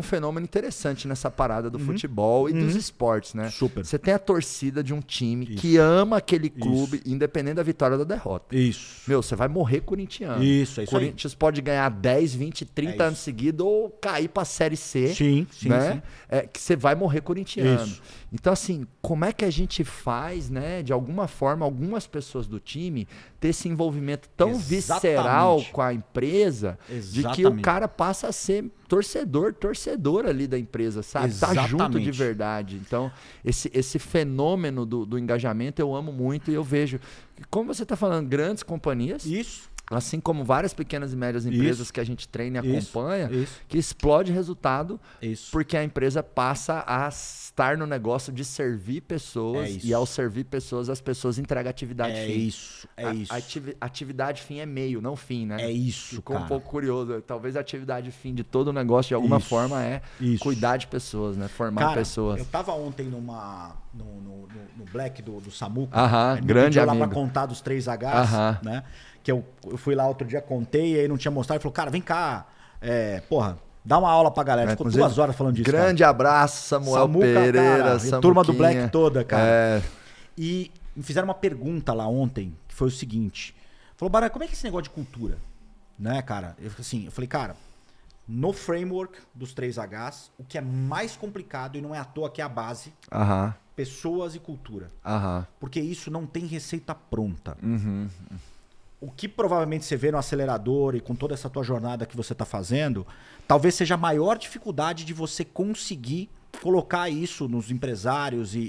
um fenômeno interessante nessa parada do futebol e dos esportes, né? Super. Você tem a torcida de um time que ama aquele clube, independente da vitória ou da derrota. Isso. Meu, você vai morrer corintiano. Isso, é isso aí. Corinthians pode ganhar 10, 20, 30 É anos seguidos ou cair pra Série C. Sim, sim, né? sim. É, que você vai morrer corintiano. Isso. Então, assim, como é que a gente faz, né, de alguma forma, algumas pessoas do time ter esse envolvimento tão Exatamente. visceral com a empresa de que o Exatamente. cara passa a ser torcedor, torcedor ali da empresa, sabe? Tá junto de Exatamente. verdade. Então, esse, esse fenômeno do, do engajamento eu amo muito e eu vejo. Como você está falando, grandes companhias, Isso. Assim como várias pequenas e médias empresas Isso. que a gente treina e acompanha, Isso. que explode resultado Isso. porque a empresa passa a estar no negócio de servir pessoas É e ao servir pessoas as pessoas entregam atividade É fim. isso. É A- isso. ativi- atividade fim é meio, não fim, né? É isso, Ficou cara. um pouco curioso. Talvez a atividade fim de todo o negócio, de alguma Isso. forma, é cuidar de pessoas, né? Formar Cara, pessoas. eu tava ontem numa, no, no, no- Black do, do Samuca. Aham, me grande pediu lá amigo. pra contar dos três Hs, Aham. né? Que eu, eu fui lá outro dia, contei, e aí não tinha mostrado. Ele falou, cara, vem cá, é, porra, dá uma aula pra galera. É, Ficou inclusive, duas horas falando disso, cara. Grande abraço, Samuel Samuca, Pereira, cara, e turma do. Black toda, cara. É, E me fizeram uma pergunta lá ontem, que foi o seguinte. Falou, Bara, como é que é esse negócio de cultura? Né, cara? Eu, assim, eu falei, cara, no framework dos 3Hs, o que é mais complicado, e não é à toa que é a base, aham, pessoas e cultura. aham. Porque isso não tem receita pronta. Uhum. O que provavelmente você vê no acelerador e com toda essa tua jornada que você está fazendo, talvez seja a maior dificuldade de você conseguir colocar isso nos empresários e, e-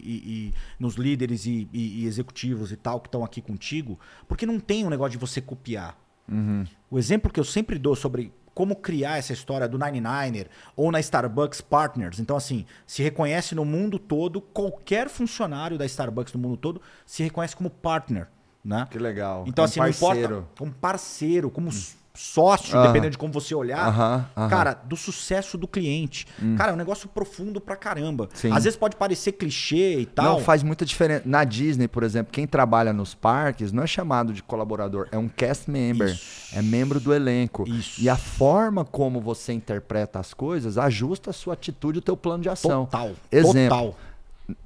e nos líderes e, e- e executivos e tal que estão aqui contigo, porque não tem um negócio de você copiar. O exemplo que eu sempre dou sobre como criar essa história do 99er ou na Starbucks Partners. Então, assim, se reconhece no mundo todo, qualquer funcionário da Starbucks no mundo todo se reconhece como partner. Né? Que legal. Então, Um assim, não parceiro. importa. Como parceiro, como sócio, Aham. dependendo de como você olhar. Aham, aham. Cara, do sucesso do cliente. Cara, é um negócio profundo pra caramba. Sim. Às vezes pode parecer clichê e tal. Não faz muita diferença. Na Disney, por exemplo, quem trabalha nos parques não é chamado de colaborador, é um cast member, Isso. é membro do elenco. Isso. E a forma como você interpreta as coisas ajusta a sua atitude e o teu plano de ação. Total. Exemplo, Total.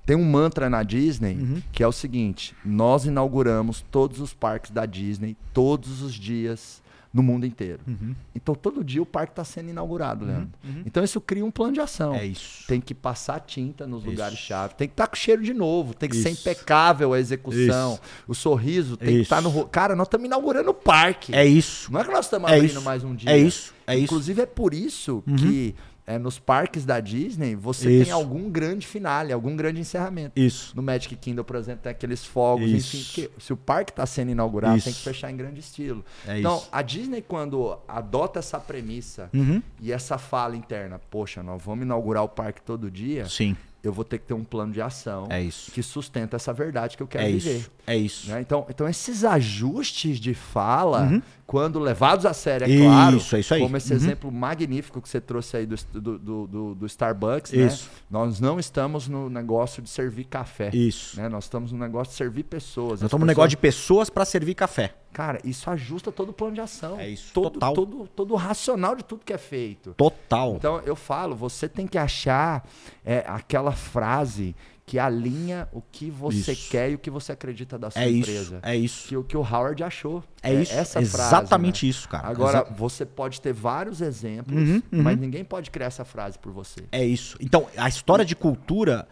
Tem um mantra na Disney Uhum. que é o seguinte: nós inauguramos todos os parques da Disney todos os dias no mundo inteiro. Uhum. Então todo dia o parque está sendo inaugurado, Leandro. Então isso cria um plano de ação. É isso. Tem que passar tinta nos Isso. lugares-chave. Tem que estar com cheiro de novo. Tem que ser Isso. impecável a execução. Isso. O sorriso tem que Isso. estar no. ro- Cara, nós estamos inaugurando o parque. É isso. Não é que nós estamos É abrindo isso. mais um dia. É isso. É isso. Uhum. Inclusive é por isso que é, nos parques da Disney você Isso. tem algum grande finale, algum grande encerramento. Isso. No Magic Kingdom, por exemplo, tem aqueles fogos, Isso. enfim. se o parque está sendo inaugurado, Isso. tem que fechar em grande estilo. É então, isso. a Disney, quando adota essa premissa Uhum. e essa fala interna, poxa, nós vamos inaugurar o parque todo dia, Sim. eu vou ter que ter um plano de ação É isso. que sustenta essa verdade que eu quero É viver. É isso. né? Então, então, esses ajustes de fala, Uhum. Quando levados a sério, é Isso, claro, é isso aí. como esse Uhum. exemplo magnífico que você trouxe aí do, do, do, do- Starbucks, né? Isso. nós não estamos no negócio de servir café. Isso. Né? Nós estamos no negócio de servir pessoas. Nós estamos no negócio de pessoas para servir café. Cara, isso ajusta todo o plano de ação. É isso, Todo, total. todo, todo o racional de tudo que é feito. Total. Então, eu falo, você tem que achar é, aquela frase que alinha o que você Isso. quer e o que você acredita da sua é isso. empresa. É isso. Que o que o Howard achou. É isso. Essa Exatamente frase, né? isso, cara. Agora, Exa- você pode ter vários exemplos, Uhum, uhum. mas ninguém pode criar essa frase por você. É isso. Então, a história de cultura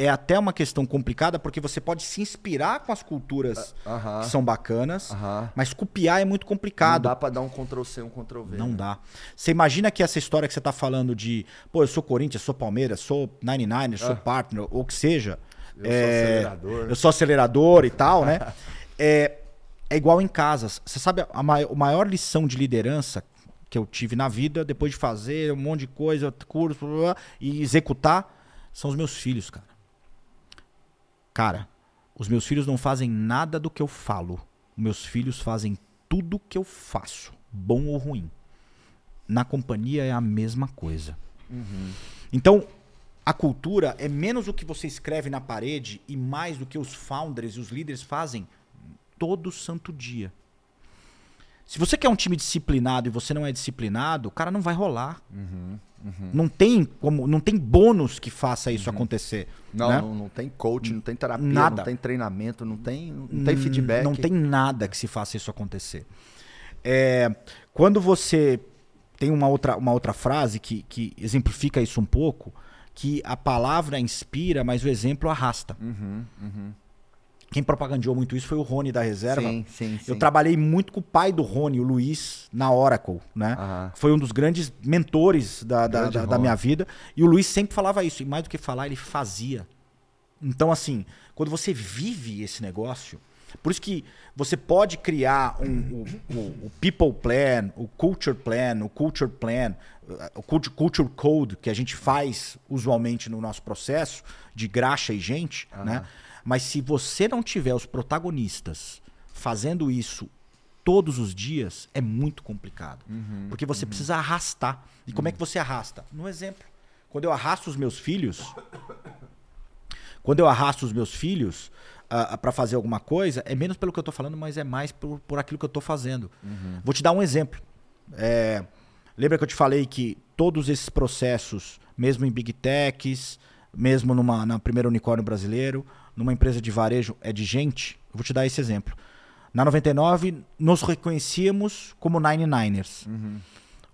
é até uma questão complicada porque você pode se inspirar com as culturas Aham. que são bacanas, Aham. mas copiar é muito Não complicado. dá pra dar um Ctrl C, um Ctrl V. Não né? dá. Você imagina que essa história que você tá falando de, pô, eu sou Corinthians, sou Palmeiras, sou 99, sou Ah. partner, ou que seja. Eu sou é, acelerador. Eu sou acelerador e tal, né? é, é igual em casas. Você sabe a, mai- a maior lição de liderança que eu tive na vida, depois de fazer um monte de coisa, curso, blá, blá, e executar, são os meus filhos, cara. Cara, os meus filhos não fazem nada do que eu falo. Meus filhos fazem tudo que eu faço, bom ou ruim. Na companhia é a mesma coisa. Então, a cultura é menos o que você escreve na parede e mais do que os founders e os líderes fazem todo santo dia. Se você quer um time disciplinado e você não é disciplinado, o cara não vai rolar. Não tem como, não tem bônus que faça isso acontecer. Não, né? não, não tem coach, não tem terapia, Nada. não tem treinamento, não tem, não tem feedback. Não tem nada que se faça isso acontecer. É, quando você tem uma outra, uma outra frase que, que exemplifica isso um pouco, que a palavra inspira, mas o exemplo arrasta. Uhum, uhum. Quem propagandeou muito isso foi o Rony da reserva. Sim, sim, sim. Eu trabalhei muito com o pai do Rony, o Luiz, na Oracle, né? Aham. Foi um dos grandes mentores da, da, da- da minha vida. E o Luiz sempre falava isso. E mais do que falar, ele fazia. Então, assim, quando você vive esse negócio, por isso que você pode criar um, o, o- o People Plan, o Culture Plan, o Culture Plan, o Culture, culture Code que a gente faz usualmente no nosso processo de graxa e gente, né? Mas se você não tiver os protagonistas fazendo isso todos os dias, é muito complicado. Porque você precisa arrastar. E como é que você arrasta? No exemplo. Quando eu arrasto os meus filhos, quando eu arrasto os meus filhos para fazer alguma coisa, é menos pelo que eu tô falando, mas é mais por, por aquilo que eu tô fazendo. Vou te dar um exemplo. É, lembra que eu te falei que todos esses processos, mesmo em Big Techs, mesmo numa, na primeira unicórnio brasileiro, numa empresa de varejo, é de gente? Eu vou te dar esse exemplo. Na 99, nos reconhecíamos como 99ers.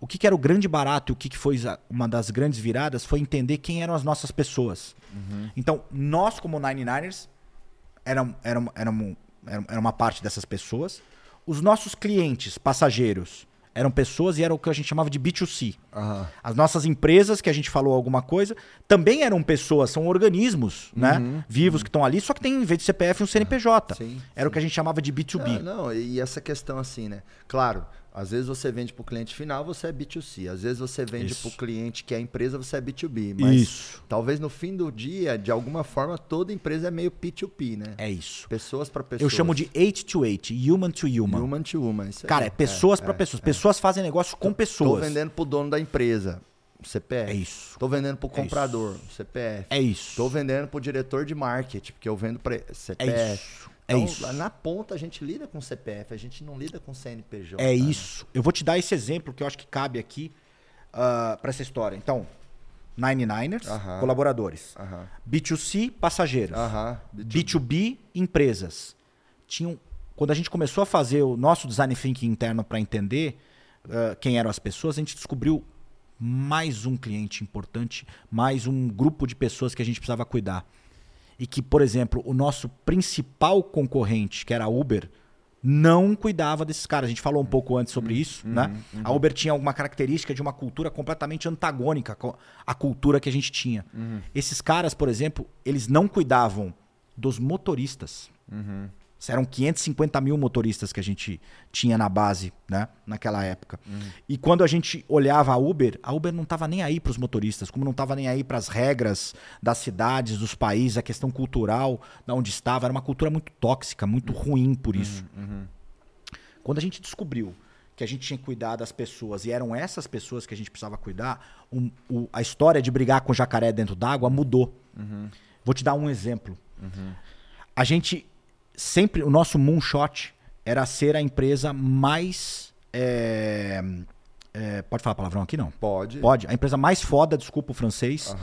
O que, que era o grande barato e o que, que foi uma das grandes viradas foi entender quem eram as nossas pessoas. Então, nós, como 99ers, eram, eram, eram, eram, era uma parte dessas pessoas. Os nossos clientes, passageiros, eram pessoas e era o que a gente chamava de B2C. Aham. As nossas empresas, que a gente falou alguma coisa, também eram pessoas, são organismos né, vivos que estão ali, só que tem, em vez de CPF, um CNPJ. Sim, Era o que a gente chamava de B2B. Não, não, e essa questão assim, né? Claro, às vezes você vende para o cliente final, você é B2C. Às vezes você vende para o cliente que é a empresa, você é B2B. Mas Isso. talvez no fim do dia, de alguma forma, toda empresa é meio P2P, né? É isso. Pessoas para pessoas. Eu chamo de 8 to 8, human to human. human to human. isso. Cara, é pessoas para pessoas. Pessoas fazem negócio com Tô pessoas. vendendo pro dono da empresa, o CPF. É isso. Tô vendendo pro comprador, o CPF. É isso. Tô vendendo pro diretor de marketing, porque eu vendo para CPF. É isso. É Então, isso. Na ponta a gente lida com CPF, a gente não lida com CNPJ. É né? isso. Eu vou te dar esse exemplo que eu acho que cabe aqui para essa história. Então, 99ers, Aham. colaboradores. Aham. B2C, passageiros. Aham. B2B, empresas. Tinham, quando a gente começou a fazer o nosso design thinking interno para entender ah, quem eram as pessoas, a gente descobriu mais um cliente importante, mais um grupo de pessoas que a gente precisava cuidar. E que, por exemplo, o nosso principal concorrente, que era a Uber, não cuidava desses caras. A gente falou um pouco antes sobre isso, né? A Uber tinha alguma característica de uma cultura completamente antagônica à cultura que a gente tinha. Esses caras, por exemplo, eles não cuidavam dos motoristas. Eram 550 mil motoristas que a gente tinha na base, né? Naquela época. E quando a gente olhava a Uber, a Uber não estava nem aí para os motoristas, como não estava nem aí para as regras das cidades, dos países, a questão cultural, da onde estava. Era uma cultura muito tóxica, muito ruim por isso. Quando a gente descobriu que a gente tinha que cuidar das pessoas e eram essas pessoas que a gente precisava cuidar, um- o- a história de brigar com jacaré dentro d'água mudou. Vou te dar um exemplo. A gente sempre, o nosso moonshot era ser a empresa mais. é, é, pode falar palavrão aqui não? Pode. Pode. A empresa mais foda, desculpa o francês,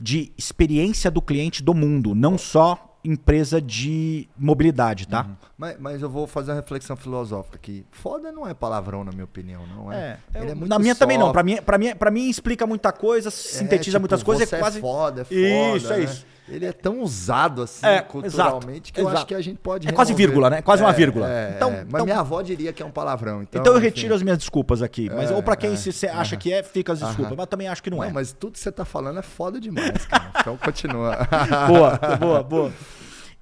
de experiência do cliente do mundo, não só empresa de mobilidade, tá? Mas, mas eu vou fazer uma reflexão filosófica aqui. Foda não é palavrão, na minha opinião, não é? É, é muito na minha também não. soft. Pra mim, pra, mim, pra mim explica muita coisa, sintetiza tipo, muitas coisas. você É quase. É foda, é foda. Isso, é né? isso. Ele é tão usado assim, É, culturalmente, exato, que eu exato. acho que a gente pode. É quase remover. vírgula, né? Quase uma vírgula. É, Então- é. Mas então- minha avó diria que é um palavrão. Então, Então eu enfim. retiro as minhas desculpas aqui. Mas, É, ou pra quem é, se acha que é, fica as desculpas. Mas também acho que não, Não, é. mas tudo que você tá falando é foda demais, cara. Então continua. boa, boa, boa.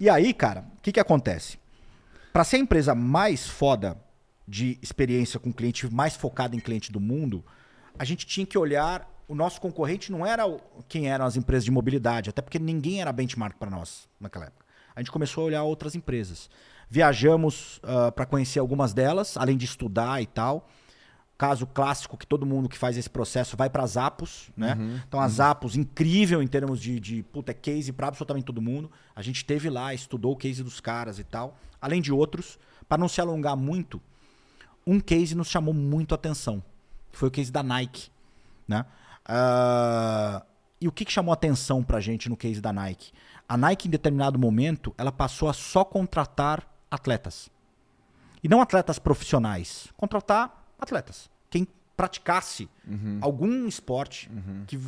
E aí, cara, o que, que acontece? Pra ser a empresa mais foda de experiência com cliente, mais focada em cliente do mundo, a gente tinha que olhar. O nosso concorrente não era o- quem eram as empresas de mobilidade, até porque ninguém era benchmark para nós naquela época. A gente começou a olhar outras empresas. Viajamos para conhecer algumas delas, além de estudar e tal. Caso clássico que todo mundo que faz esse processo vai para as Apos, né? Então as Apos, incrível em termos de, de puta, é case para absolutamente todo mundo. A gente esteve lá, estudou o case dos caras e tal, além de outros. Para não se alongar muito, um case nos chamou muito a atenção. que Foi o case da Nike. Né? Ah, e o que, que chamou atenção pra gente no case da Nike? A Nike, em determinado momento, ela passou a só contratar atletas. E não atletas profissionais. Contratar atletas. Quem praticasse algum esporte que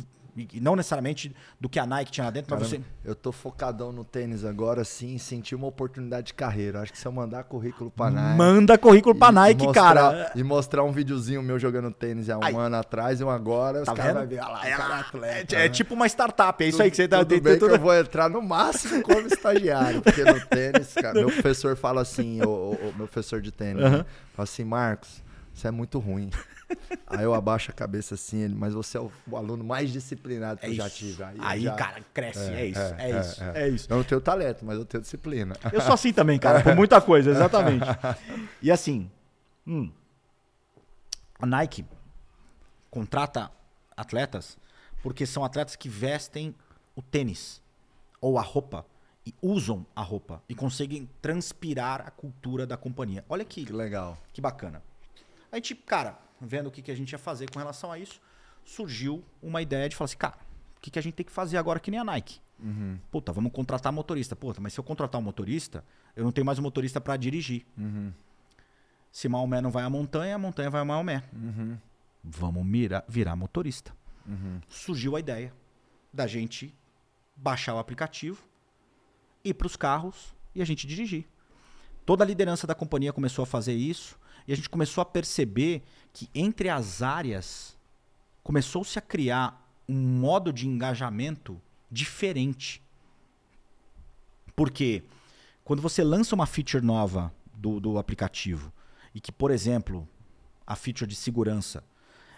e não necessariamente do que a Nike tinha lá dentro, mas Caramba, você Eu tô focadão no tênis agora, sim, senti uma oportunidade de carreira. Acho que se eu mandar currículo pra Nike. manda currículo pra Nike, mostrar- cara. E mostrar um videozinho meu jogando tênis há um Aí. ano atrás e um agora, Tá os caras vão ver, olha lá, É, cara é é, atleta. é né? tipo uma startup, é isso aí que você tá Tudo bem tem que tudo- eu vou entrar no máximo como estagiário, porque no tênis, cara, meu professor fala assim, o, o- o meu professor de tênis, né? fala assim, Marcos, você é muito ruim. Aí eu abaixo a cabeça assim, ele, mas você é o, o aluno mais disciplinado que É eu já tive. Aí, Aí, já- cara, cresce. É, isso, é, é, isso, é. é isso. Eu não tenho talento, mas eu tenho disciplina. Eu sou assim também, cara, por muita coisa, exatamente. E assim, hum, a Nike contrata atletas porque são atletas que vestem o tênis ou a roupa e usam a roupa e conseguem transpirar a cultura da companhia. Olha que, Que legal. que bacana. A gente, cara, vendo o que, que a gente ia fazer com relação a isso, surgiu uma ideia de falar assim, cara, o que, que a gente tem que fazer agora que nem a Nike? Uhum, Puta, vamos contratar motorista. Puta, mas se eu contratar um motorista, eu não tenho mais um motorista para dirigir. uhum, Se Maomé não vai à montanha, a montanha vai a Maomé. uhum, Vamos mira, virar motorista. uhum. Surgiu a ideia da gente baixar o aplicativo, ir para os carros e a gente dirigir. Toda a liderança da companhia começou a fazer isso e a gente começou a perceber que entre as áreas começou-se a criar um modo de engajamento diferente. Porque quando você lança uma feature nova do, do aplicativo e que, por exemplo, a feature de segurança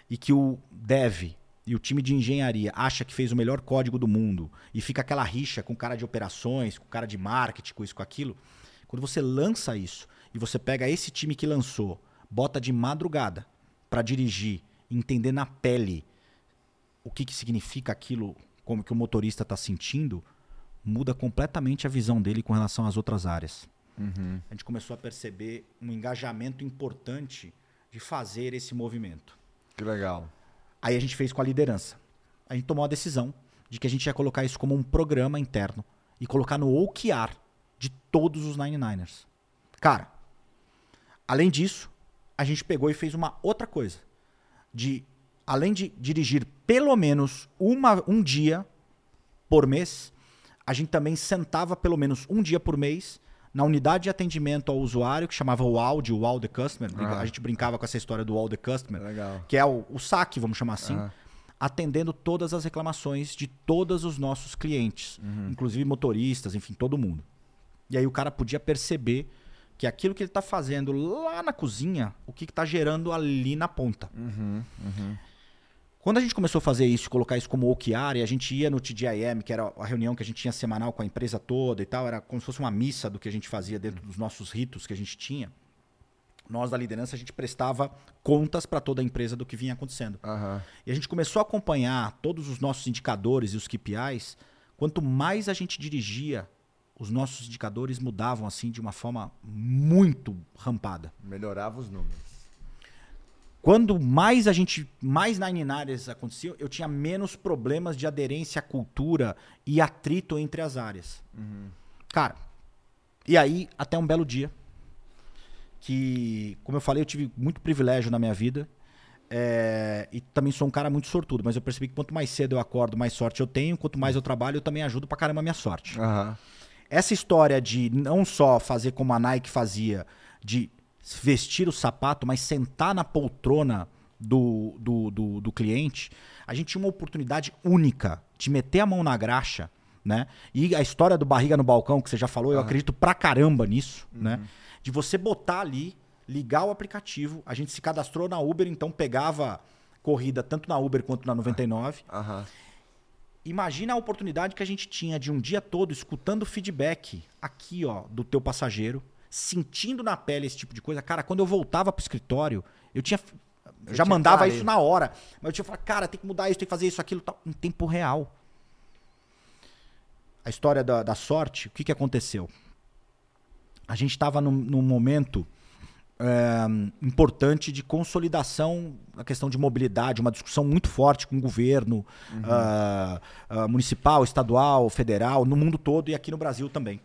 e que o dev e o time de engenharia acha que fez o melhor código do mundo e fica aquela rixa com o cara de operações, com o cara de marketing, com isso, com aquilo. Quando você lança isso e você pega esse time que lançou, bota de madrugada para dirigir, entender na pele o que, que significa aquilo, como que o motorista está sentindo, muda completamente a visão dele com relação às outras áreas. Uhum. A gente começou a perceber um engajamento importante de fazer esse movimento. Que legal. Aí a gente fez com a liderança. A gente tomou a decisão de que a gente ia colocar isso como um programa interno e colocar no OKR de todos os 99ers. Cara, além disso, a gente pegou e fez uma outra coisa. De, além de dirigir pelo menos uma, um dia por mês, a gente também sentava pelo menos um dia por mês na unidade de atendimento ao usuário, que chamava o AUD, o Wow the Customer. Ah. A gente brincava com essa história do Wow the Customer Legal. que é o, o saque, vamos chamar assim, Aham. atendendo todas as reclamações de todos os nossos clientes, inclusive motoristas, enfim, todo mundo. E aí o cara podia perceber que aquilo que ele está fazendo lá na cozinha, o que está gerando ali na ponta. Uhum, uhum. Quando a gente começou a fazer isso, colocar isso como OKR, e a gente ia no TGIM, que era a reunião que a gente tinha semanal com a empresa toda e tal, era como se fosse uma missa do que a gente fazia dentro dos nossos ritos que a gente tinha. Nós da liderança, a gente prestava contas para toda a empresa do que vinha acontecendo. Aham. E a gente começou a acompanhar todos os nossos indicadores e os KPIs. Quanto mais a gente dirigia, os nossos indicadores mudavam assim de uma forma muito rampada. Melhorava os números. Quando mais a gente, mais nine áreas aconteciam, eu tinha menos problemas de aderência à cultura e atrito entre as áreas. Cara, e aí até um belo dia que, como eu falei, eu tive muito privilégio na minha vida. é, e também sou um cara muito sortudo, mas eu percebi que quanto mais cedo eu acordo, mais sorte eu tenho. Quanto mais eu trabalho, eu também ajudo pra caramba a minha sorte. Aham. Essa história de não só fazer como a Nike fazia, de vestir o sapato, mas sentar na poltrona do, do, do, do cliente, a gente tinha uma oportunidade única de meter a mão na graxa, né? E a história do barriga no balcão, que você já falou, eu Ah. acredito pra caramba nisso, né? De você botar ali, ligar o aplicativo, a gente se cadastrou na Uber, então pegava corrida tanto na Uber quanto na 99. Aham. Imagina a oportunidade que a gente tinha de um dia todo escutando feedback aqui, ó, do teu passageiro, sentindo na pele esse tipo de coisa. Cara, quando eu voltava pro escritório, eu tinha eu já mandava isso na hora, mas eu tinha falar, cara, tem que mudar isso, tem que fazer isso, aquilo, tal, em tempo real. A história da, da sorte, o que, que aconteceu? A gente estava num, num momento é, importante de consolidação da questão de mobilidade, uma discussão muito forte com o governo ah, ah, municipal, estadual, federal, no mundo todo e aqui no Brasil também.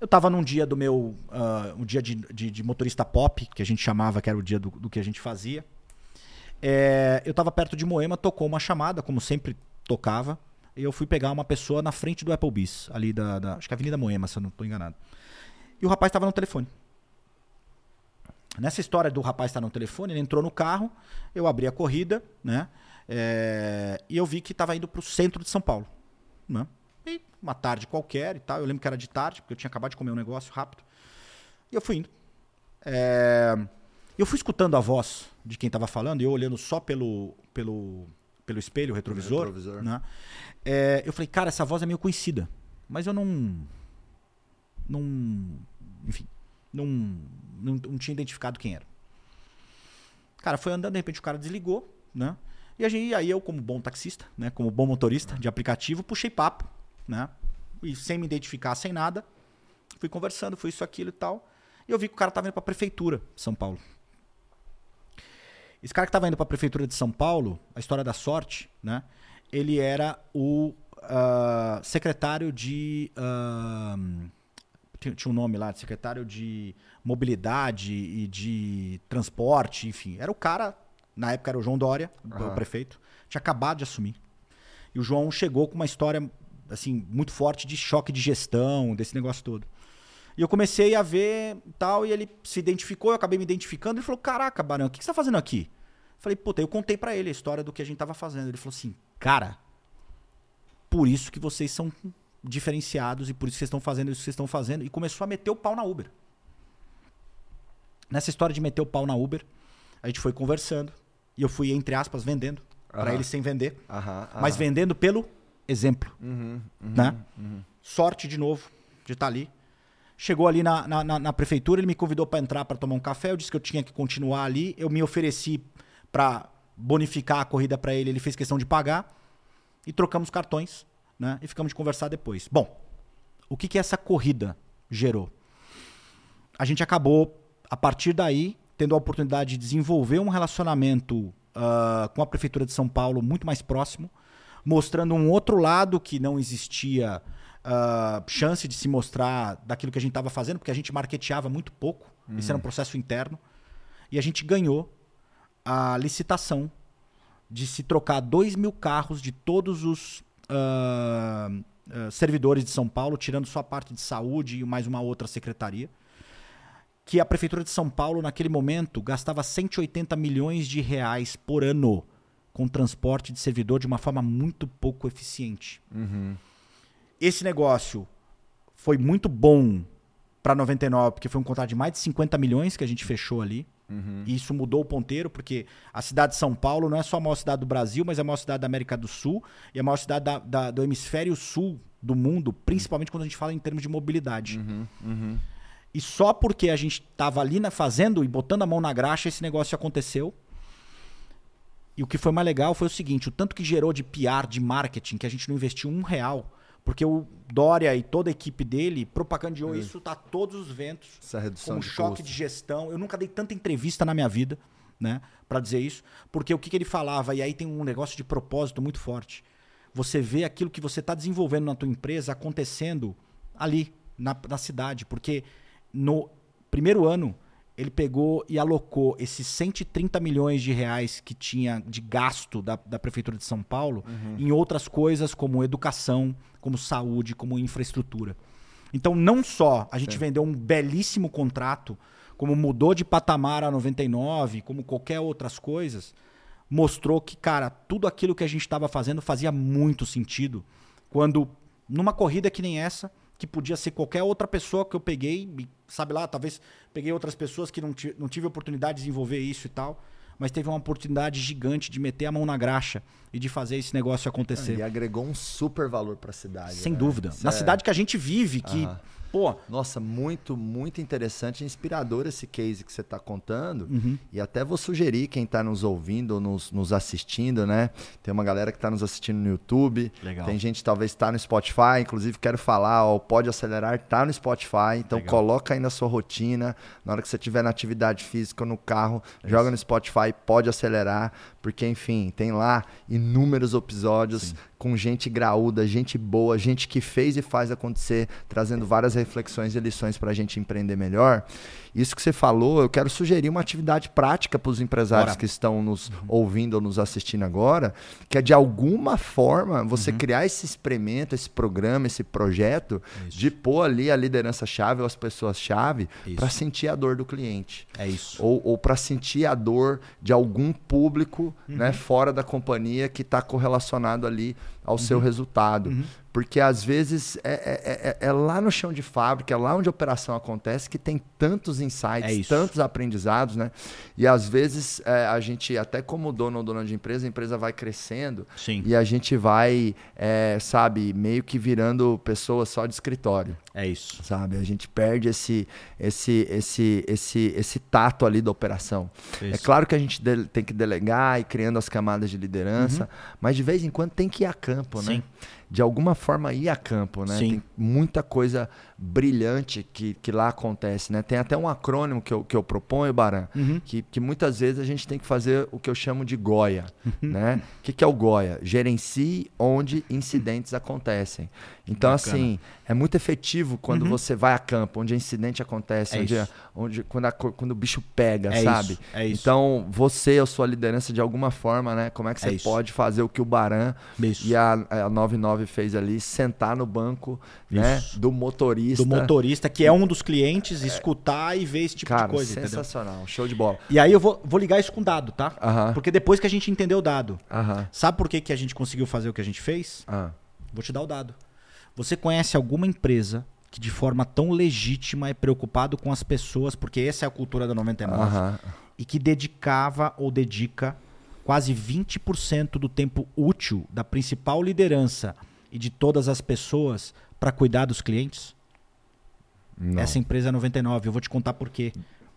Eu estava num dia do meu. ah, um dia de, de- de motorista pop, que a gente chamava, que era o dia do, do que a gente fazia. É, eu estava perto de Moema, tocou uma chamada, como sempre tocava. E eu fui pegar uma pessoa na frente do Applebee's, ali da, da- Acho que é Avenida Moema, se eu não estou enganado. E o rapaz estava no telefone. Nessa história do rapaz estar no telefone, ele entrou no carro, eu abri a corrida, né? É, e eu vi que estava indo para o centro de São Paulo. Né? E uma tarde qualquer e tal. Eu lembro que era de tarde, porque eu tinha acabado de comer um negócio rápido. E eu fui indo. É, eu fui escutando a voz de quem estava falando, e eu olhando só pelo, pelo, pelo espelho, retrovisor. retrovisor. Né? É, eu falei, cara, essa voz é meio conhecida. Mas eu não. Não. Enfim. Não, não, não tinha identificado quem era. Cara, foi andando, de repente o cara desligou, né? E a gente, aí eu, como bom taxista, né? Como bom motorista de aplicativo, puxei papo, né? E sem me identificar, sem nada. Fui conversando, foi isso, aquilo e tal. E eu vi que o cara tava indo pra prefeitura de São Paulo. Esse cara que tava indo pra prefeitura de São Paulo, a história da sorte, né? Ele era o ah, secretário de. ah, tinha, um nome lá, de secretário de mobilidade e de transporte, enfim. Era o cara, na época era o João Dória, o Aham. prefeito, tinha acabado de assumir. E o João chegou com uma história, assim, muito forte de choque de gestão, desse negócio todo. E eu comecei a ver tal, e ele se identificou, eu acabei me identificando. Ele falou: Caraca, Barão, o que que você tá fazendo aqui? Eu falei: Puta, eu contei pra ele a história do que a gente tava fazendo. Ele falou assim: Cara, por isso que vocês são diferenciados e por isso vocês estão fazendo isso que vocês estão fazendo. E começou a meter o pau na Uber. Nessa história de meter o pau na Uber, a gente foi conversando. E eu fui, entre aspas, vendendo. Pra Aham. ele sem vender. Mas vendendo pelo exemplo. Uhum, uhum, né? uhum. Sorte de novo de estar ali. Chegou ali na, na, na- na prefeitura, ele me convidou para entrar para tomar um café. Eu disse que eu tinha que continuar ali. Eu me ofereci para bonificar a corrida para ele. Ele fez questão de pagar. E trocamos cartões, né? E ficamos de conversar depois. Bom, o que que essa corrida gerou? A gente acabou, a partir daí, tendo a oportunidade de desenvolver um relacionamento ah, com a Prefeitura de São Paulo muito mais próximo, mostrando um outro lado que não existia ah, chance de se mostrar daquilo que a gente estava fazendo, porque a gente marketeava muito pouco, isso era um processo interno, e a gente ganhou a licitação de se trocar 2 mil carros de todos os ah, servidores de São Paulo, tirando só a parte de saúde e mais uma outra secretaria. Que a Prefeitura de São Paulo, naquele momento, gastava 180 milhões de reais por ano com transporte de servidor de uma forma muito pouco eficiente. Uhum. Esse negócio foi muito bom para 99, porque foi um contrato de mais de 50 milhões que a gente fechou ali. Uhum. E isso mudou o ponteiro, porque a cidade de São Paulo não é só a maior cidade do Brasil, mas é a maior cidade da América do Sul e a maior cidade da- da- do hemisfério sul do mundo, principalmente quando a gente fala em termos de mobilidade. Uhum. Uhum. E só porque a gente estava ali né, fazendo e botando a mão na graxa, esse negócio aconteceu. E o que foi mais legal foi o seguinte: o tanto que gerou de PR, de marketing, que a gente não investiu um real, porque o Dória e toda a equipe dele propagandeou isso, tá a todos os ventos Essa redução como de choque custo. de gestão. Eu nunca dei tanta entrevista na minha vida, né, Pra dizer isso, porque o que, que ele falava e aí tem um negócio de propósito muito forte. Você vê aquilo que você está desenvolvendo na tua empresa acontecendo ali na, na cidade, porque no primeiro ano ele pegou e alocou esses 130 milhões de reais que tinha de gasto da, da prefeitura de São Paulo em outras coisas como educação, como saúde, como infraestrutura. Então, não só a gente Sim. vendeu um belíssimo contrato, como mudou de patamar a 99, como qualquer outras coisas, mostrou que, cara, tudo aquilo que a gente estava fazendo fazia muito sentido. Quando, numa corrida que nem essa, que podia ser qualquer outra pessoa que eu peguei, sabe lá, talvez peguei outras pessoas que não, não tive a oportunidade de desenvolver isso e tal, mas teve uma oportunidade gigante de meter a mão na graxa e de fazer esse negócio acontecer. E agregou um super valor pra cidade. Sem né? dúvida. Isso Na é- cidade que a gente vive, que Aham. Pô, Nossa, muito, muito interessante e inspirador esse case que você está contando. Uhum. E até vou sugerir quem está nos ouvindo ou nos, nos assistindo, né? Tem uma galera que está nos assistindo no YouTube. Legal. Tem gente que talvez está no Spotify. Inclusive, quero falar, ó, Pode Acelerar tá no Spotify. Então, Legal. coloca aí na sua rotina. Na hora que você estiver na atividade física ou no carro, joga no Spotify, Pode Acelerar. Porque, enfim, tem lá inúmeros episódios com gente graúda, gente boa, gente que fez e faz acontecer, trazendo várias reflexões e lições para a gente empreender melhor. Isso que você falou, eu quero sugerir uma atividade prática para os empresários Bora. que estão nos ouvindo ou nos assistindo agora, que é de alguma forma você criar esse experimento, esse programa, esse projeto, Isso. de pôr ali a liderança-chave ou as pessoas-chave para sentir a dor do cliente é isso. ou, ou para sentir a dor de algum público Uhum. né, fora da companhia que está correlacionado ali ao Uhum. seu resultado. Porque às vezes é, é- é- é lá no chão de fábrica, é lá onde a operação acontece, que tem tantos insights, É tantos aprendizados, né? E às vezes é, a gente, até como dono ou dona de empresa, a empresa vai crescendo Sim. e a gente vai, é, sabe, meio que virando pessoa só de escritório É isso. sabe? A gente perde esse, esse, esse, esse, esse tato ali da operação. É Isso. claro que a gente tem que delegar e criando as camadas de liderança, mas de vez em quando tem que ir a campo, né? Uhum. Sim. De alguma forma ir a campo, né? Sim. Tem muita coisa brilhante que, que lá acontece, né? Tem até um acrônimo que eu, que eu proponho, Baran, Uhum. que, que muitas vezes a gente tem que fazer o que eu chamo de GOIA, Uhum. né? O que, que é o GOIA? Gerencie onde incidentes acontecem. Então, Bacana. assim, é muito efetivo quando Uhum. você vai a campo, onde incidente acontece, É onde, isso. onde quando, a quando o bicho pega, É sabe? isso, é isso. Então, você, a sua liderança, de alguma forma, né? Como é que É você isso. pode fazer o que o Baran Isso. e a, a 99 fez ali, sentar no banco né, do motorista. Do motorista, que é um dos clientes, escutar e ver esse tipo Cara, de coisa, entendeu? sensacional. Show de bola. E aí eu vou, vou ligar isso com dado, tá? Aham. Porque depois que a gente entendeu o dado, Aham. sabe por que, que a gente conseguiu fazer o que a gente fez? Ah. Vou te dar o dado. Você conhece alguma empresa que de forma tão legítima é preocupado com as pessoas, porque essa é a cultura da 99, Aham. e que dedicava ou dedica quase 20% do tempo útil da principal liderança e de todas as pessoas para cuidar dos clientes? Não. Essa empresa é 99. Eu vou te contar por quê.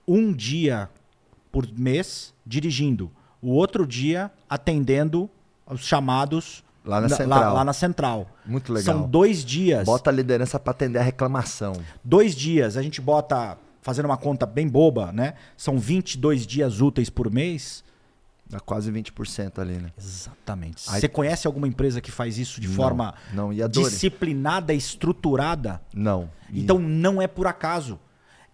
Um dia por mês dirigindo, o outro dia atendendo os chamados Lá na lá- central. lá na central. Muito legal. São dois dias. Bota a liderança para atender a reclamação. Dois dias. A gente bota, fazendo uma conta bem boba, né? São 22 dias úteis por mês. Dá quase 20% ali, né? Exatamente. Aí- Você conhece alguma empresa que faz isso de Não, forma Não, e disciplinada, estruturada? Não. Então não é por acaso.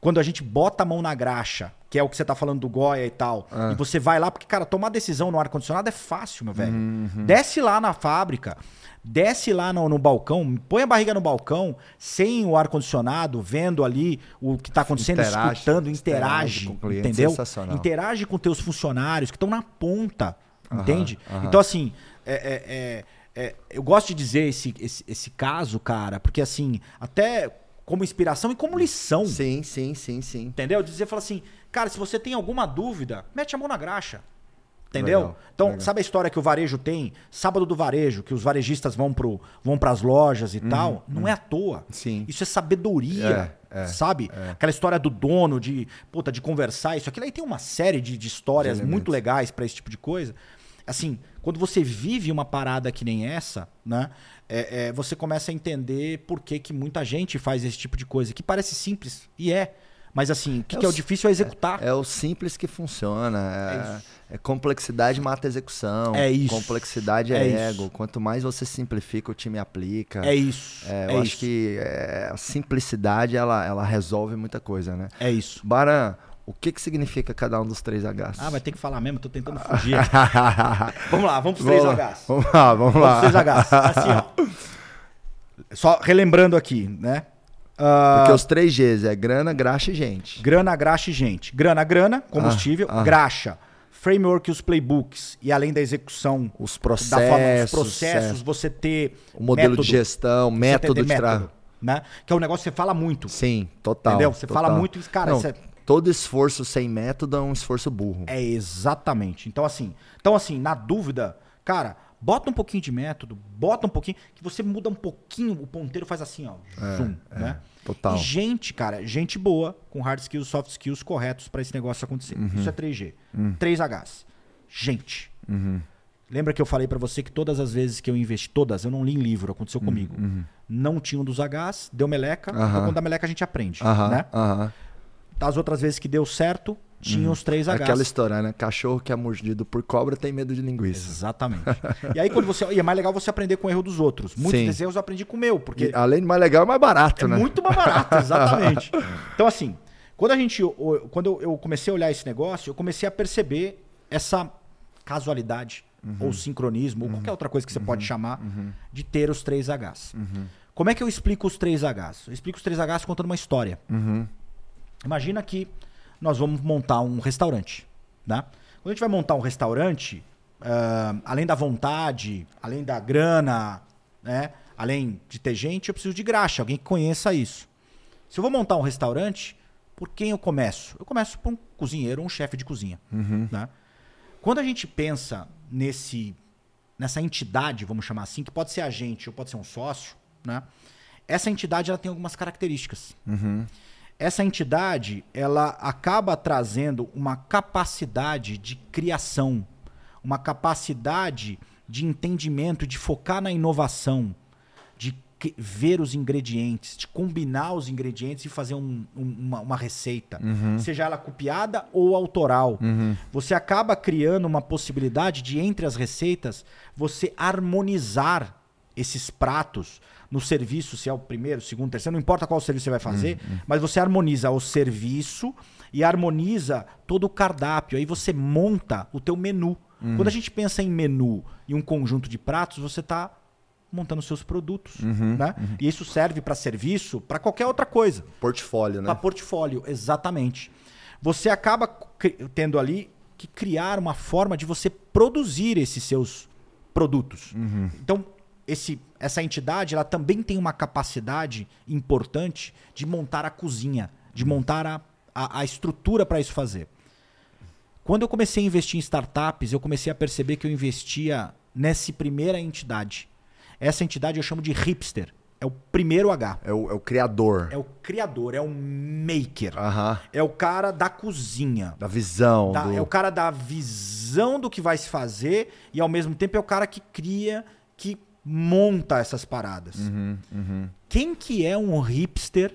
Quando a gente bota a mão na graxa, que é o que você tá falando do Goya e tal, Ah. e você vai lá, porque, cara, tomar decisão no ar-condicionado é fácil, meu velho. Uhum. Desce lá na fábrica, desce lá no, no balcão, põe a barriga no balcão, sem o ar-condicionado, vendo ali o que tá acontecendo, Interage, escutando, interage interage, com o cliente, entendeu? Interage com teus funcionários que estão na ponta, Aham, entende? aham. Então, assim, é- é- é- é, eu gosto de dizer esse, esse, esse caso, cara, porque assim, até como inspiração e como lição. Sim, sim, sim, sim. Entendeu? Dizer, fala assim, cara, se você tem alguma dúvida, mete a mão na graxa. Entendeu? Legal, então, legal. sabe a história que o varejo tem? Sábado do varejo, que os varejistas vão pro, vão pras lojas e tal. Não é à toa. Uhum, Sim. Isso é sabedoria. É, é, sabe? Aquela história do dono, de, puta, de conversar. Isso aquilo aí tem uma série de, de histórias De muito legais pra esse tipo de coisa. Assim, quando você vive uma parada que nem essa, né? é- é, você começa a entender por que, que muita gente faz esse tipo de coisa. Que parece simples, e é. Mas assim, o que É que é o o difícil é executar. É o simples que funciona. É, é complexidade mata execução. É isso. Complexidade é, É isso. ego. Quanto mais você simplifica, o time aplica. É isso. É, É, eu acho isso. que é, a simplicidade ela, ela resolve muita coisa, né? É isso. Baran, o que, que significa cada um dos três Hs? Ah, vai ter que falar mesmo, tô tentando fugir. vamos lá, vamos pros vamos, três Hs. vamos lá, vamos Vamos lá. pros três Hs. Assim, ó. Só relembrando aqui, né? Ah, Porque os três Gs é grana, graxa e gente. Grana, graxa e gente. Grana, grana, combustível. Ah, ah. Graxa, framework e os playbooks. E além da execução Os da forma dos processos, processos, é, você ter o modelo método, de gestão, método de tra... método, né? Que é um negócio que você fala muito. Sim, total. Entendeu? Você total. fala muito e, cara, Não, é- todo esforço sem método é um esforço burro. É exatamente. Então assim, então assim, na dúvida, cara, bota um pouquinho de método, bota um pouquinho, que você muda um pouquinho, o ponteiro faz assim, ó, zoom, né? Total. E gente, cara, gente boa, com hard skills, soft skills corretos para esse negócio acontecer. Isso é 3G. 3Hs. Gente. Lembra que eu falei para você que todas as vezes que eu investi, todas, eu não li em livro, aconteceu comigo. Não tinha um dos Hs, deu meleca, então quando dá meleca a gente aprende, né? Das outras vezes que deu certo, tinha os 3 Hs. Aquela história, né? Cachorro que é mordido por cobra tem medo de linguiça. Exatamente. e aí quando você, e é mais legal você aprender com o erro dos outros. Muitos Sim. desses erros eu aprendi com o meu, porque E, além de mais legal, é mais barato, É né? muito mais barato, exatamente. Então, assim, quando a gente. Quando eu- comecei a olhar esse negócio, eu comecei a perceber essa casualidade, ou sincronismo, ou qualquer outra coisa que você pode chamar, de ter os 3 Hs. Como é que eu explico os 3 Hs? Eu explico os 3 Hs contando uma história. Imagina que nós vamos montar um restaurante. Né? Quando a gente vai montar um restaurante, ah, além da vontade, além da grana, né? além de ter gente, eu preciso de graxa, alguém que conheça isso. Se eu vou montar um restaurante, por quem eu começo? Eu começo por um cozinheiro ou um chefe de cozinha. Né? Quando a gente pensa nesse, nessa entidade, vamos chamar assim, que pode ser agente ou pode ser um sócio, né? essa entidade ela tem algumas características. Essa entidade ela acaba trazendo uma capacidade de criação, uma capacidade de entendimento, de focar na inovação, de ver os ingredientes, de combinar os ingredientes e fazer um- um- uma, uma receita, seja ela copiada ou autoral. Você acaba criando uma possibilidade de, entre as receitas, você harmonizar esses pratos no serviço, se é o primeiro, segundo, terceiro, não importa qual serviço você vai fazer, mas você harmoniza o serviço e harmoniza todo o cardápio. Aí você monta o teu menu. Quando a gente pensa em menu e um conjunto de pratos, você está montando seus produtos, né? E isso serve para serviço, para qualquer outra coisa. Portfólio, né? Para portfólio, exatamente. Você acaba tendo ali que criar uma forma de você produzir esses seus produtos. Então, esse, essa entidade ela também tem uma capacidade importante de montar a cozinha, de montar a, a, a estrutura para isso fazer. Quando eu comecei a investir em startups, eu comecei a perceber que eu investia nessa primeira entidade. Essa entidade eu chamo de hipster. É o primeiro H. É o, é o criador. É o criador, é o maker. É o cara da cozinha. Da visão. Da- do... É o cara da visão do que vai se fazer e ao mesmo tempo é o cara que cria, que monta essas paradas. Uhum, Quem que é um hipster,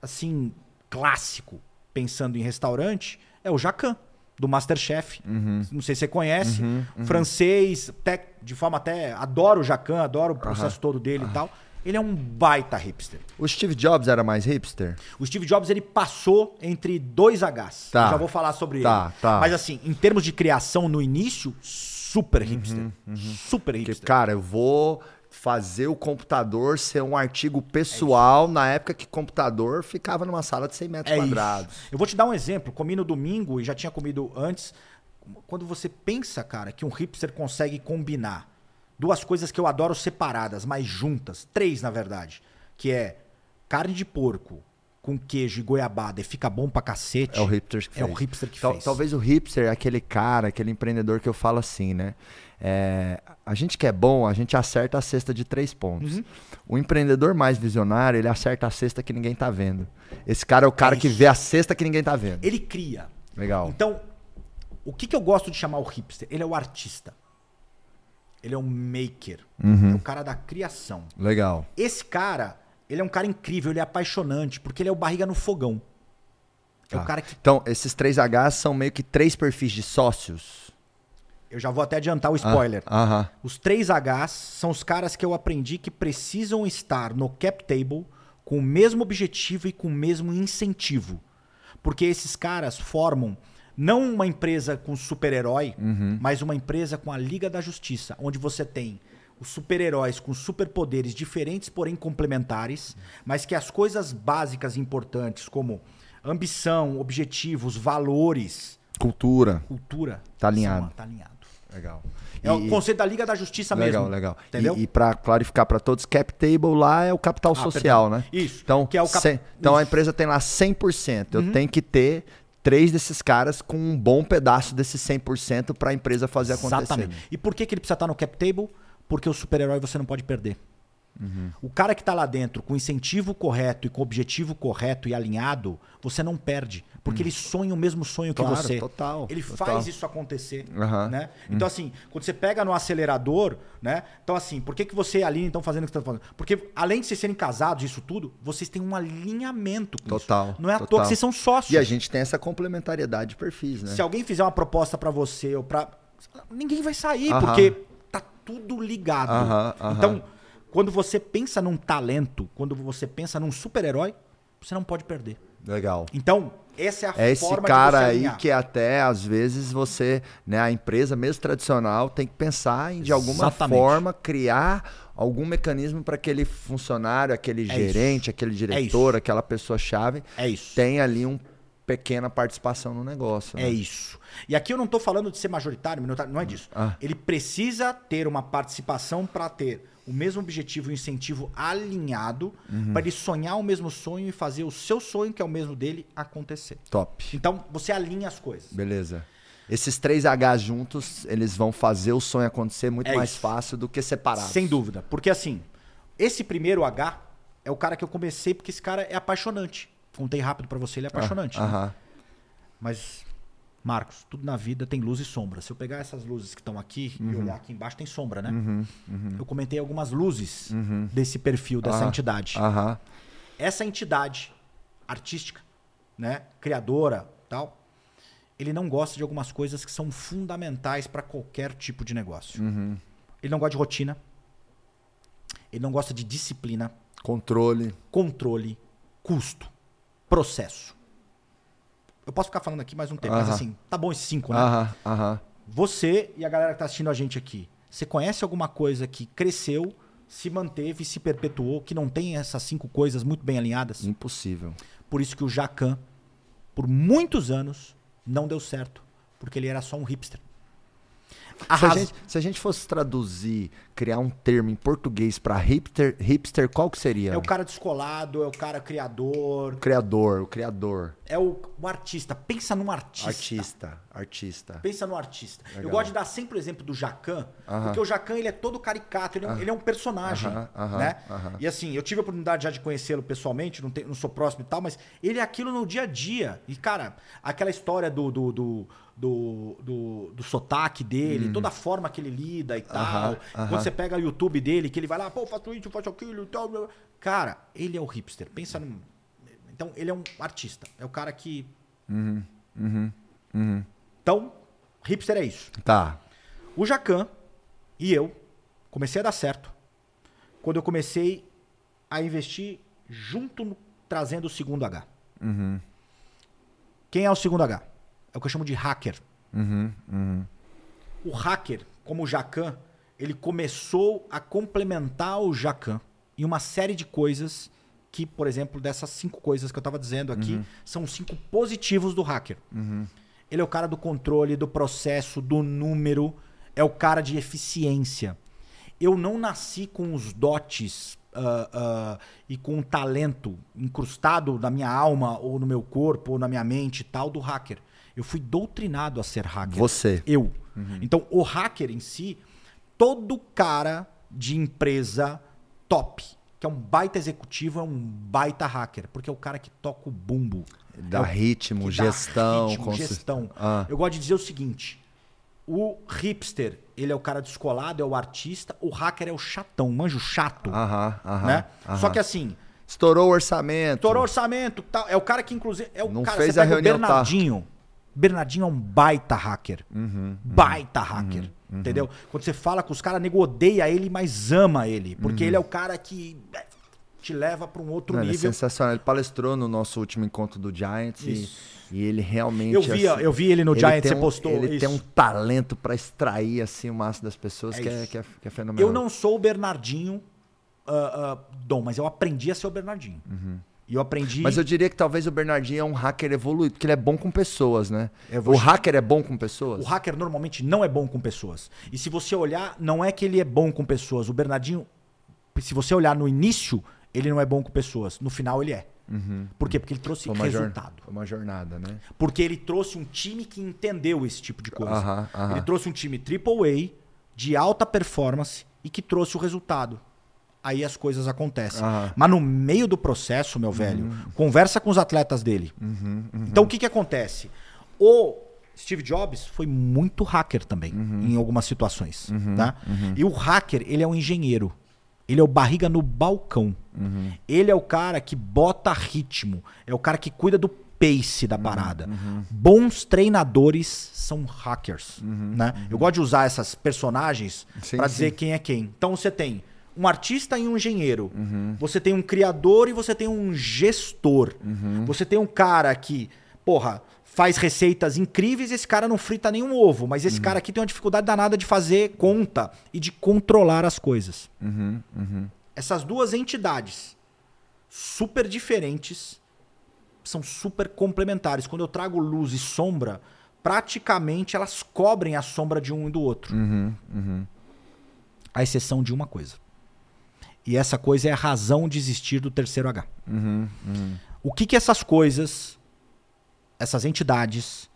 assim, clássico, pensando em restaurante, é o Jacan, do Masterchef. Uhum. Não sei se você conhece. Francês, até, de forma até... Adoro o Jacan, adoro o processo todo dele e tal. Ele é um baita hipster. O Steve Jobs era mais hipster? O Steve Jobs ele passou entre dois Hs. Tá. Já vou falar sobre Tá, ele. tá. Mas assim, em termos de criação no início, super hipster. Super Porque, hipster. cara, eu vou fazer o computador ser um artigo pessoal na época que computador ficava numa sala de 100 metros É isso. quadrados. Eu vou te dar um exemplo. Comi no domingo e já tinha comido antes. Quando você pensa, cara, que um hipster consegue combinar duas coisas que eu adoro separadas, mas juntas, três na verdade, que é carne de porco com queijo e goiabada e fica bom pra cacete. É o hipster que É fez. o hipster que Tal- fez. Talvez o hipster é aquele cara, aquele empreendedor que eu falo assim, né? É, a gente que é bom, a gente acerta a cesta de três pontos. Uhum. O empreendedor mais visionário, ele acerta a cesta que ninguém tá vendo. Esse cara é o cara É que vê a cesta que ninguém tá vendo. Ele cria. Legal. Então, o que, que eu gosto de chamar o hipster? Ele é o artista. Ele é um maker. Uhum. É o cara da criação. Legal. Esse cara, ele é um cara incrível, ele é apaixonante, porque ele é o barriga no fogão. É Tá. o cara que. Então, esses três Hs são meio que três perfis de sócios. Eu já vou até adiantar o spoiler. Ah. Os três Hs são os caras que eu aprendi que precisam estar no cap table com o mesmo objetivo e com o mesmo incentivo. Porque esses caras formam não uma empresa com super-herói, mas uma empresa com a Liga da Justiça, onde você tem os super-heróis com superpoderes diferentes, porém complementares, mas que as coisas básicas e importantes, como ambição, objetivos, valores, Cultura. cultura, Tá alinhado. são- tá alinhado. Legal. É o conceito da Liga da Justiça Legal, mesmo. legal. Entendeu? E, e para clarificar para todos, cap table lá é o capital Ah, social, perdão. né? Isso, Então, que é o cap- cem- então a isso. Uhum. empresa tem lá 100%. Eu tenho que ter três desses caras com um bom pedaço desse 100% para a empresa fazer acontecer. Exatamente. E por que, que ele precisa estar no cap table? Porque o super-herói você não pode perder. Uhum. O cara que está lá dentro com o incentivo correto e com o objetivo correto e alinhado, você não perde. Porque ele sonha o mesmo sonho Claro, que você. total, Ele total. faz isso acontecer. Aham. Né? Então, assim, quando você pega no acelerador, né? Então, assim, por que, que você e a Aline estão fazendo o que você está fazendo? Porque, além de vocês serem casados, isso tudo, vocês têm um alinhamento com Total, isso. Não é à toa total. que vocês são sócios. E a gente tem essa complementariedade de perfis, né? Se alguém fizer uma proposta pra você ou para ninguém vai sair Aham. porque tá tudo ligado. Aham, aham. Então, quando você pensa num talento, quando você pensa num super-herói, você não pode perder. Legal. Então, essa é a É esse cara aí que até às vezes você, né, a empresa mesmo tradicional tem que pensar em de alguma Exatamente. forma criar algum mecanismo para aquele funcionário, aquele É gerente, isso. aquele É diretor, isso. aquela pessoa chave É isso. tem ali uma pequena participação no negócio. É né? isso. E aqui eu não estou falando de ser majoritário, minoritário, não é disso. Ah. Ele precisa ter uma participação para ter o mesmo objetivo e o incentivo alinhado, Uhum. para ele sonhar o mesmo sonho e fazer o seu sonho, que é o mesmo dele, acontecer. Top. Então, você alinha as coisas. Beleza. Esses três Hs juntos, eles vão fazer o sonho acontecer muito É mais isso. fácil do que separados. Sem dúvida. Porque assim, esse primeiro H é o cara que eu comecei porque esse cara é apaixonante. Contei rápido pra você, ele é apaixonante. Ah, né? Mas, Marcos, tudo na vida tem luz e sombra. Se eu pegar essas luzes que estão aqui e Uhum. olhar aqui embaixo, tem sombra, né? Eu comentei algumas luzes desse perfil, dessa Uhum. Ah, entidade. Essa entidade artística, né, criadora, tal, ele não gosta de algumas coisas que são fundamentais para qualquer tipo de negócio. Uhum. Ele não gosta de rotina. Ele não gosta de disciplina, Controle. controle, custo, processo. Eu posso ficar falando aqui mais um tempo, mas Aham. assim, tá bom esses cinco, né? Aham. Você e a galera que tá assistindo a gente aqui, você conhece alguma coisa que cresceu, se manteve, se perpetuou, que não tem essas cinco coisas muito bem alinhadas? Impossível. Por isso que o Jacan, por muitos anos, não deu certo. Porque ele era só um hipster. Se a, gente, se a gente fosse traduzir, criar um termo em português para hipster, hipster, qual que seria? É o cara descolado, é o cara criador, criador, o criador. é o, o artista. Pensa num artista. Artista, artista. Pensa no artista. Eu Legal. gosto de dar sempre o exemplo do Jacan, Aham. porque o Jacan ele é todo caricato, ele é um, ele é um personagem. Aham, aham, né? E assim, eu tive a oportunidade já de conhecê-lo pessoalmente, não, tem- não sou próximo e tal, mas ele é aquilo no dia a dia. E, cara, aquela história do, do, do, do, do- do sotaque dele, toda a forma que ele lida e tal. Uhum. Aham, aham. Quando você pega o YouTube dele, que ele vai lá, pô, faço isso, faço aquilo e tal. Cara, ele é o hipster. Pensa num. Então, ele é um artista. É o cara que. Então, hipster é isso. Tá. O Jacan e eu comecei a dar certo quando eu comecei a investir junto no- trazendo o segundo H. Quem é o segundo H? É o que eu chamo de hacker. O hacker, como o Jacan, ele começou a complementar o Jacan em uma série de coisas que, por exemplo, dessas cinco coisas que eu estava dizendo aqui, são os cinco positivos do hacker. Ele é o cara do controle, do processo, do número, é o cara de eficiência. Eu não nasci com os dotes ah, ah, e com um talento incrustado na minha alma, ou no meu corpo, ou na minha mente tal, do hacker. Eu fui doutrinado a ser hacker. Você. Eu. Então, o hacker em si, todo cara de empresa top, que é um baita executivo, é um baita hacker, porque é o cara que toca o bumbo. Dá É o ritmo, que dá gestão. ritmo, consist- gestão. Ah. Eu gosto de dizer o seguinte: o hipster, ele é o cara descolado, é o artista, o hacker é o chatão, manjo chato, Aham, aham. né? aham. Só que assim, Estourou o orçamento. estourou orçamento, tal, é o cara que inclusive é o Não cara fez você a pega o reunião, tá? Bernardinho. É um baita hacker. Uhum, baita hacker. Entendeu? Quando você fala com os caras, nego odeia ele, mas ama ele. Porque ele é o cara que é, te leva para um outro Não, ele é nível. sensacional. Ele palestrou no nosso último encontro do Giants e, Isso. e ele realmente. Eu vi, assim, eu vi ele no ele Giants, você um- postou Ele isso. tem um talento pra extrair assim, o máximo das pessoas É que, é, que, é, que é fenomenal. Eu não sou o Bernardinho ah, ah, Dom, mas eu aprendi a ser o Bernardinho. E eu aprendi. Uhum. Mas eu diria que talvez o Bernardinho é um hacker evoluído, porque ele é bom com pessoas, né? Vou- O hacker é bom com pessoas? O hacker normalmente não é bom com pessoas. E se você olhar, não é que ele é bom com pessoas. O Bernardinho, se você olhar no início, ele não é bom com pessoas. No final, ele é. Por quê? Porque ele trouxe Foi uma, jor- resultado. foi uma jornada, né? Porque ele trouxe um time que entendeu esse tipo de coisa. Ele trouxe um time AAA, de alta performance e que trouxe o resultado. Aí as coisas acontecem. Uhum. Mas no meio do processo, meu velho, conversa com os atletas dele. Então o que, que acontece? O Steve Jobs foi muito hacker também, Uhum. em algumas situações. Tá? E o hacker, ele é um engenheiro. Ele é o barriga no balcão. Uhum. Ele é o cara que bota ritmo. É o cara que cuida do pace Uhum. da parada. Bons treinadores são hackers. Né? Eu gosto de usar essas personagens Uhum. Para dizer quem é quem. Então você tem um artista e um engenheiro. Uhum. Você tem um criador e você tem um gestor. Uhum. Você tem um cara que, porra, faz receitas incríveis e esse cara não frita nenhum ovo. Mas Uhum. esse cara aqui tem uma dificuldade danada de fazer conta e de controlar as coisas. Uhum, uhum. Essas duas entidades super diferentes são super complementares. Quando eu trago luz e sombra, praticamente elas cobrem a sombra de um e do outro. Uhum, uhum. À exceção de uma coisa. E essa coisa é a razão de existir do terceiro H. Uhum, uhum. O que que essas coisas, essas entidades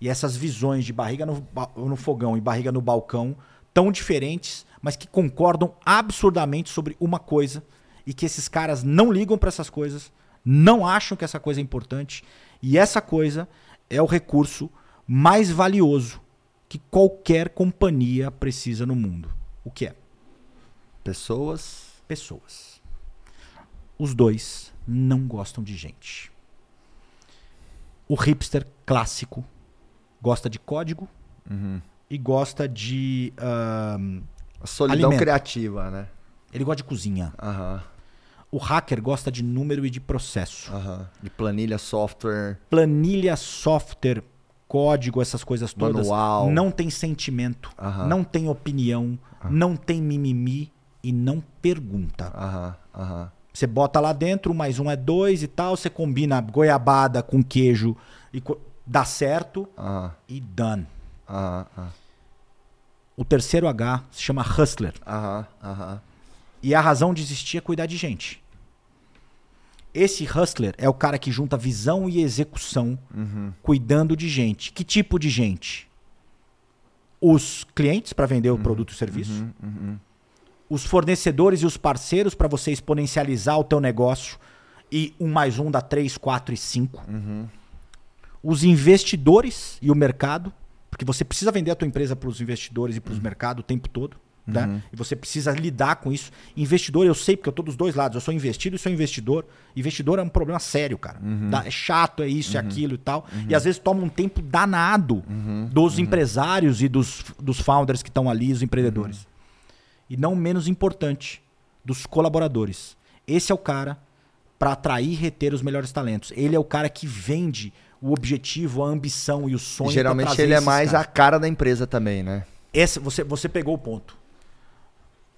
e essas visões de barriga no, no fogão e barriga no balcão tão diferentes, mas que concordam absurdamente sobre uma coisa e que esses caras não ligam para essas coisas, não acham que essa coisa é importante e essa coisa é o recurso mais valioso que qualquer companhia precisa no mundo. O que é? Pessoas. Pessoas. Os dois não gostam de gente. O hipster clássico gosta de código Uhum. e gosta de. solidão Alimento. criativa, né? ele gosta de cozinha. Aham, O hacker gosta de número e de processo. aham. De planilha, software. Planilha, software, código, essas coisas todas. Manual. Não tem sentimento, não tem opinião, não tem mimimi e não pergunta. Aham, aham. Você bota lá dentro, mais um é dois e tal, você combina goiabada com queijo e co- dá certo Aham, e done. aham, aham. O terceiro H se chama Hustler. Aham, aham. E a razão de existir é cuidar de gente. Esse Hustler é o cara que junta visão e execução Uhum. cuidando de gente. Que tipo de gente? Os clientes para vender o produto e serviço. Uhum, uhum. Os fornecedores e os parceiros para você exponencializar o teu negócio e um mais um dá três, quatro e cinco. Uhum. Os investidores e o mercado, porque você precisa vender a tua empresa para os investidores e para os mercados o tempo todo. Né? E você precisa lidar com isso. Investidor, eu sei, porque eu tô dos dois lados. Eu sou investido e sou investidor. Investidor é um problema sério, cara. Dá- É chato, é isso, é aquilo e tal. E às vezes toma um tempo danado dos empresários e dos, dos founders que estão ali, os empreendedores. E não menos importante, dos colaboradores. Esse é o cara para atrair e reter os melhores talentos. Ele é o cara que vende o objetivo, a ambição e o sonho. pra Geralmente ele é mais caras. a cara da empresa também, né? Esse, você, você pegou o ponto.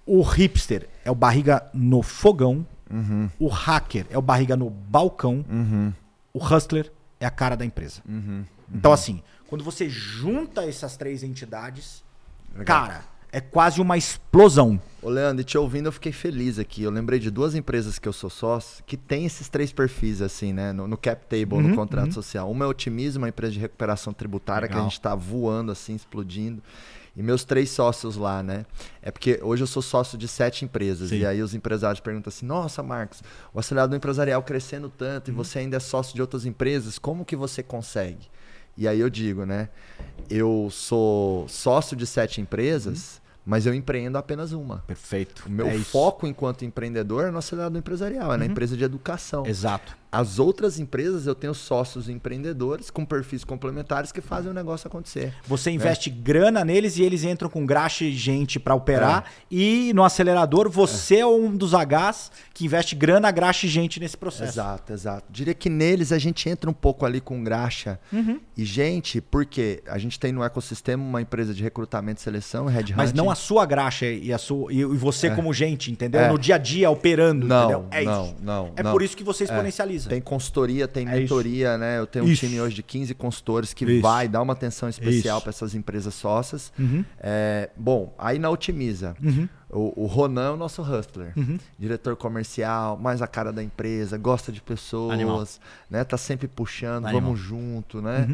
O hipster é o barriga no fogão. Uhum. O hacker é o barriga no balcão. Uhum. O hustler é a cara da empresa. Uhum. Então, assim, quando você junta essas três entidades, Legal. cara, é quase uma explosão. Ô, Leandro, e te ouvindo, eu fiquei feliz aqui. Eu lembrei de duas empresas que eu sou sócio que tem esses três perfis, assim, né? No, no cap table, Uhum, no contrato social. Uma é Otimismo, uma empresa de recuperação tributária, que a Legal. gente tá voando, assim, explodindo. E meus três sócios lá, né? É porque hoje eu sou sócio de sete empresas. Sim. E aí os empresários perguntam assim: Nossa, Marcos, o acelerador empresarial crescendo tanto Uhum. e você ainda é sócio de outras empresas, como que você consegue? E aí eu digo, né? Eu sou sócio de sete empresas, mas eu empreendo apenas uma. Perfeito. O meu É foco enquanto empreendedor é no acelerador empresarial, é na empresa de educação. Exato. As outras empresas eu tenho sócios empreendedores com perfis complementares que fazem o negócio acontecer. Você É. investe grana neles e eles entram com graxa e gente para É. operar. E no acelerador, você é. um dos Hs que investe grana, graxa e gente nesse processo. Exato, exato. Diria que neles a gente entra um pouco ali com graxa Uhum. e gente, porque a gente tem no ecossistema uma empresa de recrutamento e seleção, Red Mas não a sua graxa e, a sua, e, você como gente, entendeu? É. No dia a dia, operando, Não, entendeu? É não, isso. não, É não. por isso que você exponencializa. Tem consultoria, tem É isso. mentoria, né? Eu tenho um Isso. time hoje de 15 consultores que Isso. vai dar uma atenção especial Isso. para essas empresas sócias. Uhum. É, bom, aí na Otimiza. Uhum. O, o Ronan é o nosso hustler. Uhum. Diretor comercial, mais a cara da empresa, gosta de pessoas, Animal. né? Tá sempre puxando, Animal. vamos junto, né?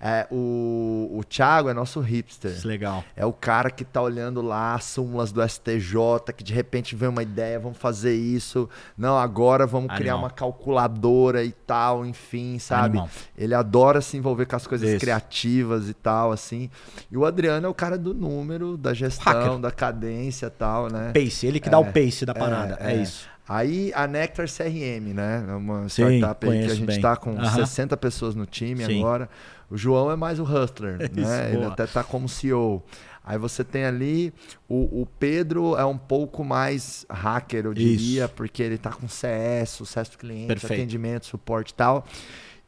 É, o, o Thiago é nosso hipster. Isso é legal. É o cara que tá olhando lá as súmulas do STJ, que de repente vem uma ideia, vamos fazer isso. Não, agora vamos criar Animal. uma calculadora e tal, enfim, sabe? Animal. Ele adora se envolver com as coisas Isso. criativas e tal, assim. E o Adriano é o cara do número, da gestão, da cadência e tal, né? Pace, ele que dá o pace da parada. É, é. isso. Aí a Nectar CRM, né? É uma Sim, startup aí que a gente bem. tá com Aham. 60 pessoas no time Sim. agora. O João é mais o hustler, Isso, né? Ele até tá como CEO. Aí você tem ali o, o Pedro é um pouco mais hacker, eu diria, Isso. porque ele tá com CS, sucesso do cliente, Perfeito. atendimento, suporte e tal.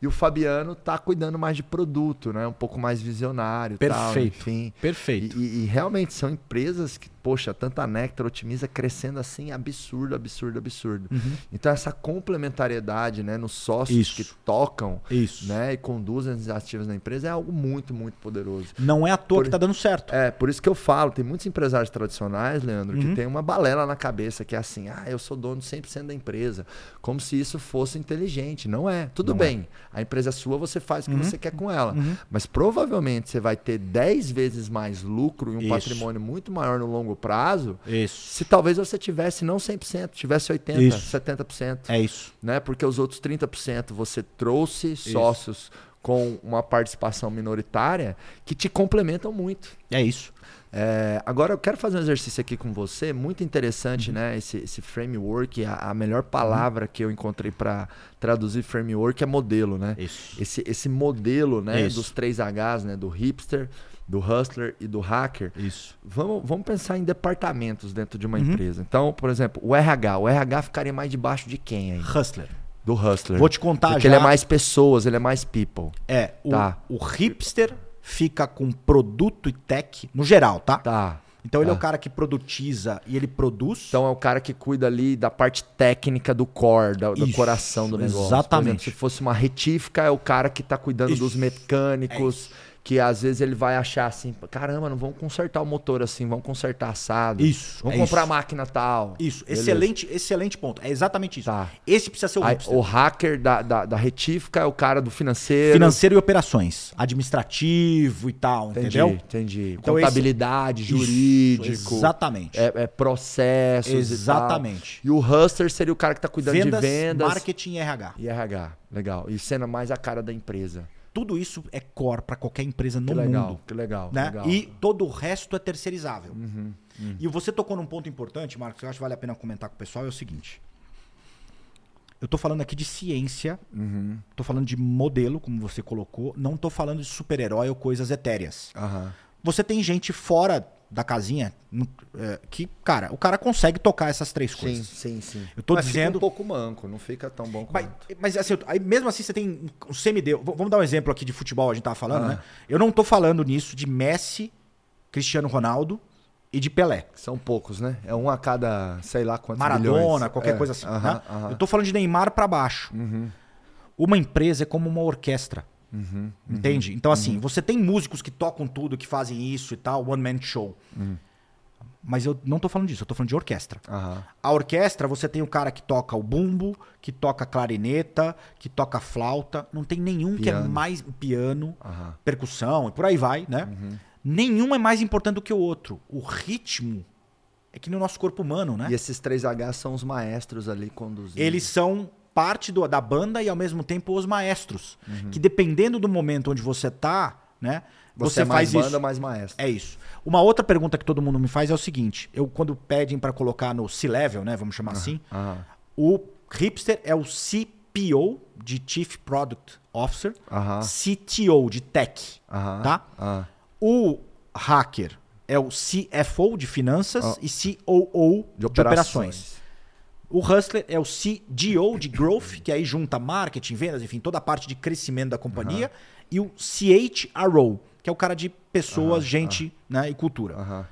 E o Fabiano tá cuidando mais de produto, né? Um pouco mais visionário e tal, Perfeito. enfim. Perfeito. E, e- e realmente são empresas que, poxa, tanta Nectar otimiza crescendo assim absurdo, absurdo, absurdo. Então essa complementariedade, né, nos sócios Isso. que tocam, Isso. né, e conduzem as iniciativas na empresa é algo muito, muito poderoso. Não é à toa Por- que tá dando certo. É, por isso que eu falo, tem muitos empresários tradicionais, Leandro, Uhum. que tem uma balela na cabeça, que é assim, ah, eu sou dono 100% da empresa, como se isso fosse inteligente. Não é. Tudo Não é. bem, a empresa é sua, você faz o que Uhum. você quer com ela. Uhum. Mas provavelmente você vai ter 10 vezes mais lucro e um Isso. patrimônio muito maior no longo prazo, Isso. se talvez você tivesse não 100%, tivesse 80%, Isso. 70%. É isso. Né? Porque os outros 30% você trouxe sócios com uma participação minoritária que te complementam muito. É isso. É, agora eu quero fazer um exercício aqui com você, muito Uhum. interessante, né? Esse, esse framework, a, a melhor palavra que eu encontrei para traduzir framework é modelo, né? Isso. Esse, esse modelo, né? Isso. Dos três Hs, né? Do hipster, do hustler e do hacker. Isso. Vamos, vamos pensar em departamentos dentro de uma Uhum. empresa. Então, por exemplo, o RH. O RH ficaria mais debaixo de quem aí? Hustler. Do hustler. Vou te contar Porque já. ele é mais pessoas, ele é mais people. É, o, Tá. o hipster fica com produto e tech no geral, tá? Tá. Então ele é Tá. o cara que produtiza e ele produz. Então é o cara que cuida ali da parte técnica do core, da- do Isso, coração do negócio. Exatamente. exemplo, se fosse uma retífica, é o cara que tá cuidando Isso. dos mecânicos, que às vezes ele vai achar assim, caramba, não vamos consertar o motor assim, vamos consertar assado. Isso, Vamos é comprar isso. máquina tal. Isso, Beleza. excelente, excelente ponto. É exatamente isso. Tá. Esse precisa ser o Aí, o hacker da, da, da retífica é o cara do financeiro. Financeiro e operações. Administrativo e tal, Entendi, entendeu? entendi. Então Contabilidade, Isso, jurídico. exatamente. É, é processos Exatamente. e. E o hustler seria o cara que tá cuidando vendas, de vendas. marketing e RH. E RH, legal. E sendo mais a cara da empresa. Tudo isso é core para qualquer empresa no Que legal, mundo. que legal, né? legal. E todo o resto é terceirizável. Uhum, E você tocou num ponto importante, Marcos, que eu acho que vale a pena comentar com o pessoal, é o seguinte. Eu tô falando aqui de ciência, Uhum. tô falando de modelo, como você colocou, não tô falando de super-herói ou coisas etéreas. Você tem gente fora da casinha é, que, cara, o cara consegue tocar essas três Sim, coisas. sim, sim. Eu tô Mas dizendo- Fica um pouco manco, não fica tão bom Mas, quanto. mas, assim, aí mesmo assim você tem um semideus. Vamos dar um exemplo aqui de futebol, a gente tava falando, Ah. né? Eu não tô falando nisso de Messi, Cristiano Ronaldo e de Pelé. São poucos, né? É um a cada, sei lá quantos Maradona, milhões. qualquer É, coisa assim. aham, né? aham. Eu tô falando de Neymar pra baixo. Uhum, Uma empresa é como uma orquestra. Uhum, Entende? Então, assim, você tem músicos que tocam tudo, que fazem isso e tal, one man show. Hum. Mas eu não tô falando disso, eu tô falando de orquestra. A orquestra, você tem o cara que toca o bumbo, que toca clarineta, que toca flauta. Não tem nenhum que é Piano. mais piano, percussão e por aí vai, né? Uhum. Nenhum é mais importante do que o outro. O ritmo é que no nosso corpo humano, né? E esses três H são os maestros ali conduzindo. Eles são parte do- da banda e ao mesmo tempo os maestros. Que dependendo do momento onde você tá, né? Você, Você, é mais faz banda, isso. mais maestro. É isso. Uma outra pergunta que todo mundo me faz é o seguinte: eu, quando pedem pra colocar no C-level, né? Vamos chamar assim, Aham. o hipster é o CPO, de Chief Product Officer. CTO, de Tech, tá? O hacker é o CFO, de Finanças, Ah. e COO, De de, operações. operações. O hustler é o CGO, de Growth, que aí junta marketing, vendas, enfim, toda a parte de crescimento da companhia. E o CHRO, que é o cara de pessoas, gente né, e cultura. Aham.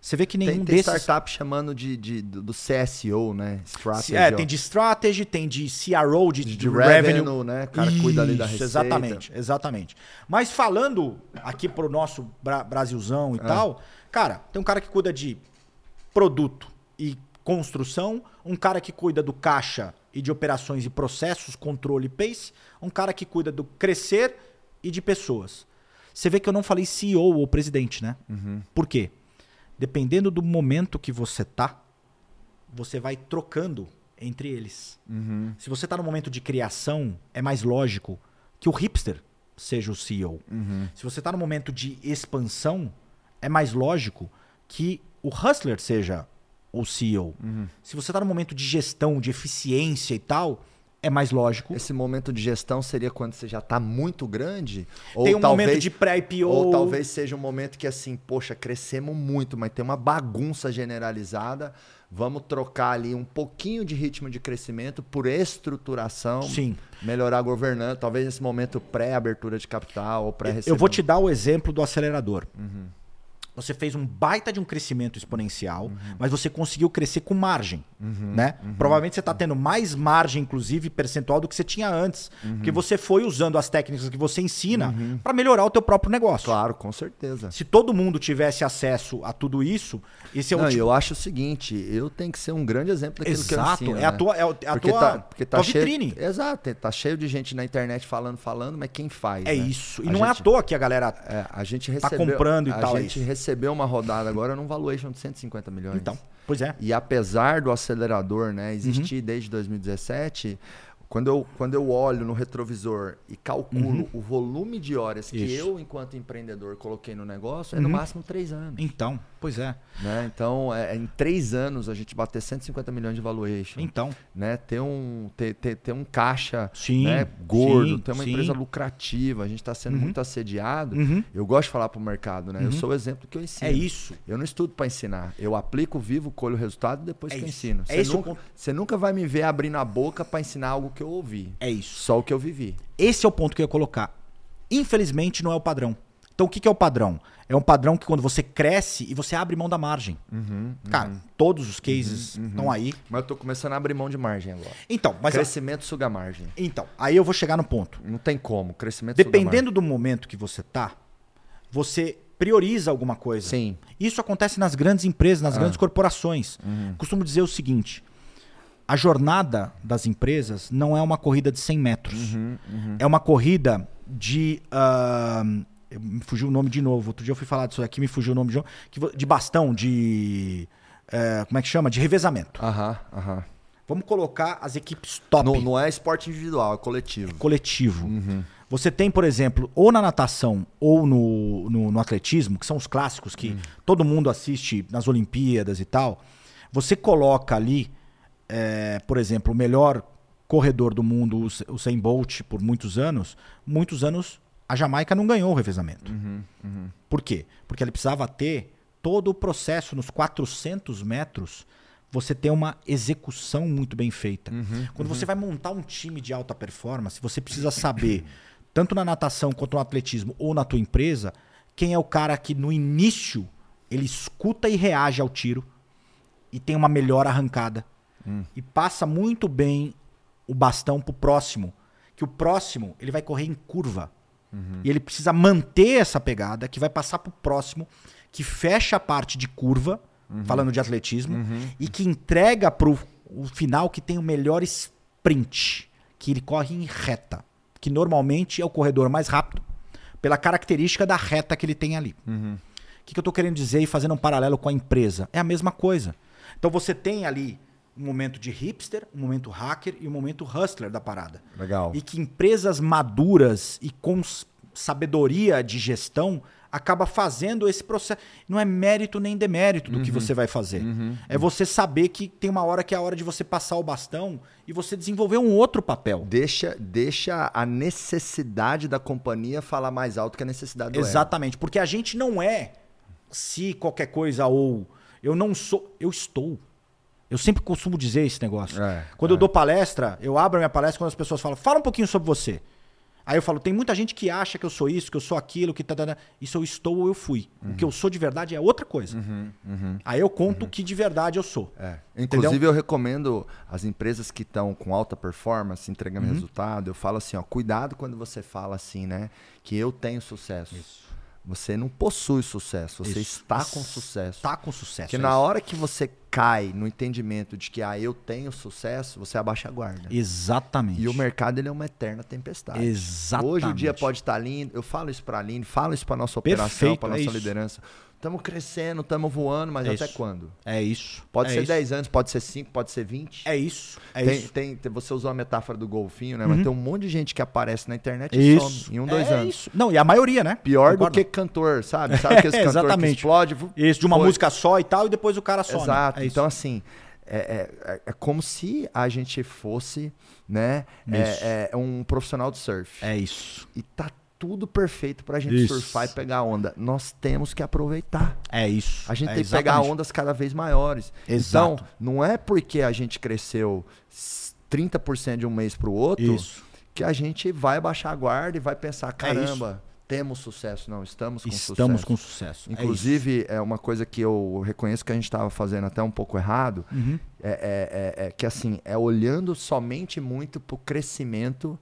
Você vê que nenhum Tem, tem desses... startup chamando de, de- do CSO, né? Strategy. É, tem de strategy, tem de CRO, de, de, de revenue, revenue. né? O cara cuida ali da Isso, receita. Exatamente, exatamente. Mas falando aqui pro nosso Bra- Brasilzão e Ah. tal, cara, tem um cara que cuida de produto, e construção, um cara que cuida do caixa e de operações e processos, controle e pace, um cara que cuida do crescer e de pessoas. Você vê que eu não falei CEO ou presidente, né? Por quê? Dependendo do momento que você tá, você vai trocando entre eles. Se você tá no momento de criação, é mais lógico que o hipster seja o CEO. Se você tá no momento de expansão, é mais lógico que o hustler seja o CEO. Se você tá no momento de gestão, de eficiência e tal, é mais lógico. Esse momento de gestão seria quando você já está muito grande? Ou Tem um talvez, momento de pré-IPO. Ou talvez seja um momento que assim, poxa, crescemos muito, mas tem uma bagunça generalizada. Vamos trocar ali um pouquinho de ritmo de crescimento por estruturação, Sim. melhorar a governança, talvez nesse momento pré-abertura de capital ou pré Eu vou te dar o exemplo do acelerador. Você fez um baita de um crescimento exponencial, mas você conseguiu crescer com margem. né? Provavelmente você está tendo mais margem, inclusive, percentual do que você tinha antes. Porque você foi usando as técnicas que você ensina para melhorar o teu próprio negócio. Claro, com certeza. Se todo mundo tivesse acesso a tudo isso, esse é Não, tipo- eu acho o seguinte, eu tenho que ser um grande exemplo daquilo Exato, que eu ensino. é a né? tua, é é a porque tua, tá, porque tá tua cheio, vitrine. Exato, tá cheio de gente na internet falando, falando, mas quem faz? É né? isso. E A não é à gente- toa que a galera. É, a gente tá recebeu, comprando e a tal, é gente isso. Recebeu uma rodada agora num valuation de 150 milhões. Então, pois é. E apesar do acelerador né, existir Uhum. desde 2017, quando eu, quando eu olho no retrovisor e calculo o volume de horas que Uhum. Isso. eu, enquanto empreendedor, coloquei no negócio, é no Uhum. máximo três anos. Então, pois é. Né? Então, é, em três anos, a gente bater 150 milhões de valuation. Então. Né? Ter, um, ter, ter, ter um caixa Sim, né, gordo, sim, ter uma sim. empresa lucrativa, a gente está sendo Uhum. muito assediado. Uhum. Eu gosto de falar para o mercado, né? Eu sou o exemplo que eu ensino. É isso. Eu não estudo para ensinar. Eu aplico, vivo, colho o resultado e depois É que eu ensino. É Você, o nunca, você nunca vai me ver abrindo a boca para ensinar algo que eu ouvi. É isso. Só o que eu vivi. Esse é o ponto que eu ia colocar. Infelizmente, não é o padrão. Então, o que que é o padrão? É um padrão que quando você cresce e você abre mão da margem. Cara, todos os cases estão aí. Mas eu tô começando a abrir mão de margem agora. Então, mas Crescimento suga margem. então, aí eu vou chegar no ponto. Não tem como. Crescimento suga Dependendo do momento que você tá, você prioriza alguma coisa. Sim. Isso acontece nas grandes empresas, nas grandes corporações. Costumo dizer o seguinte: a jornada das empresas não é uma corrida de 100 metros. É uma corrida de. ah, me fugiu o nome de novo. Outro dia eu fui falar disso aqui, me fugiu o nome de novo. De bastão, de. eh, como é que chama? De revezamento. Aham, aham. Vamos colocar as equipes top Não, não é esporte individual, é coletivo. coletivo. Você tem, por exemplo, ou na natação ou no, no, no atletismo, que são os clássicos que todo mundo assiste nas Olimpíadas e tal. Você coloca ali, é, por exemplo, o melhor corredor do mundo, o Usain Bolt, por muitos anos. Muitos anos a Jamaica não ganhou o revezamento. Por quê? Porque ele precisava ter todo o processo nos 400 metros. Você ter uma execução muito bem feita. Quando você vai montar um time de alta performance, você precisa saber, tanto na natação quanto no atletismo ou na tua empresa, quem é o cara que no início ele escuta e reage ao tiro e tem uma melhor arrancada. E passa muito bem o bastão pro próximo. Que o próximo ele vai correr em curva. E ele precisa manter essa pegada que vai passar pro próximo, que fecha a parte de curva, falando de atletismo, e que entrega pro o final que tem o melhor sprint, que ele corre em reta, que normalmente é o corredor mais rápido, pela característica da reta que ele tem ali. O que, que eu tô querendo dizer e fazendo um paralelo com a empresa? É a mesma coisa. Então você tem ali um momento de hipster, um momento hacker e um momento hustler da parada. Legal. E que empresas maduras e com sabedoria de gestão acaba fazendo esse processo. Não é mérito nem demérito do que você vai fazer. É você saber que tem uma hora que é a hora de você passar o bastão e você desenvolver um outro papel. Deixa, deixa a necessidade da companhia falar mais alto que a necessidade do. Exatamente, porque a gente não é se qualquer coisa ou eu não sou, eu estou. Eu sempre costumo dizer esse negócio. É, quando eu dou palestra, eu abro a minha palestra quando as pessoas falam, fala um pouquinho sobre você. Aí eu falo, tem muita gente que acha que eu sou isso, que eu sou aquilo, que tá, tá, tá. isso eu estou ou eu fui. O que eu sou de verdade é outra coisa. Aí eu conto o que de verdade eu sou. É. Entendeu? Inclusive, eu recomendo as empresas que estão com alta performance, entregando Uhum. resultado, eu falo assim, ó, cuidado quando você fala assim, né? Que eu tenho sucesso. Você não possui sucesso, você Isso. está com sucesso. Tá com sucesso. Porque é na isso. hora que você cai no entendimento de que ah, eu tenho sucesso, você abaixa a guarda. Exatamente. E o mercado ele é uma eterna tempestade. Exatamente. Hoje o dia pode estar lindo. Eu falo isso para a Aline, falo isso para nossa operação, para é nossa isso. Estamos crescendo, estamos voando, mas É até isso. quando? É isso. Pode é ser isso. 10 anos, pode ser 5, pode ser 20. É isso. É tem, isso. tem- você usou a metáfora do golfinho, né? Uhum. Mas tem um monte de gente que aparece na internet e Isso. some em um, dois é anos. Isso. Não, e a maioria, né? Pior Concorda? do que cantor, sabe? Sabe aquele cantor que Exatamente. explode? Isso, de uma Foi. música só e tal, e depois o cara some. Exato. É então, assim, é, é- é- é como se a gente fosse, né, Isso. é, é um profissional de surf. É isso. E tá tudo perfeito pra gente Isso. surfar e pegar onda. Nós temos que aproveitar. É isso. A gente É tem que pegar exatamente. ondas cada vez maiores. Exato. Então, não é porque a gente cresceu s- 30% de um mês pro outro Isso. que a gente vai baixar a guarda e vai pensar, É caramba, temos sucesso. Não, estamos com Estamos sucesso. com sucesso. É Inclusive, é, uma coisa que eu reconheço que a gente estava fazendo até um pouco errado. Uhum. é, é- é- é que assim, é olhando somente muito pro crescimento,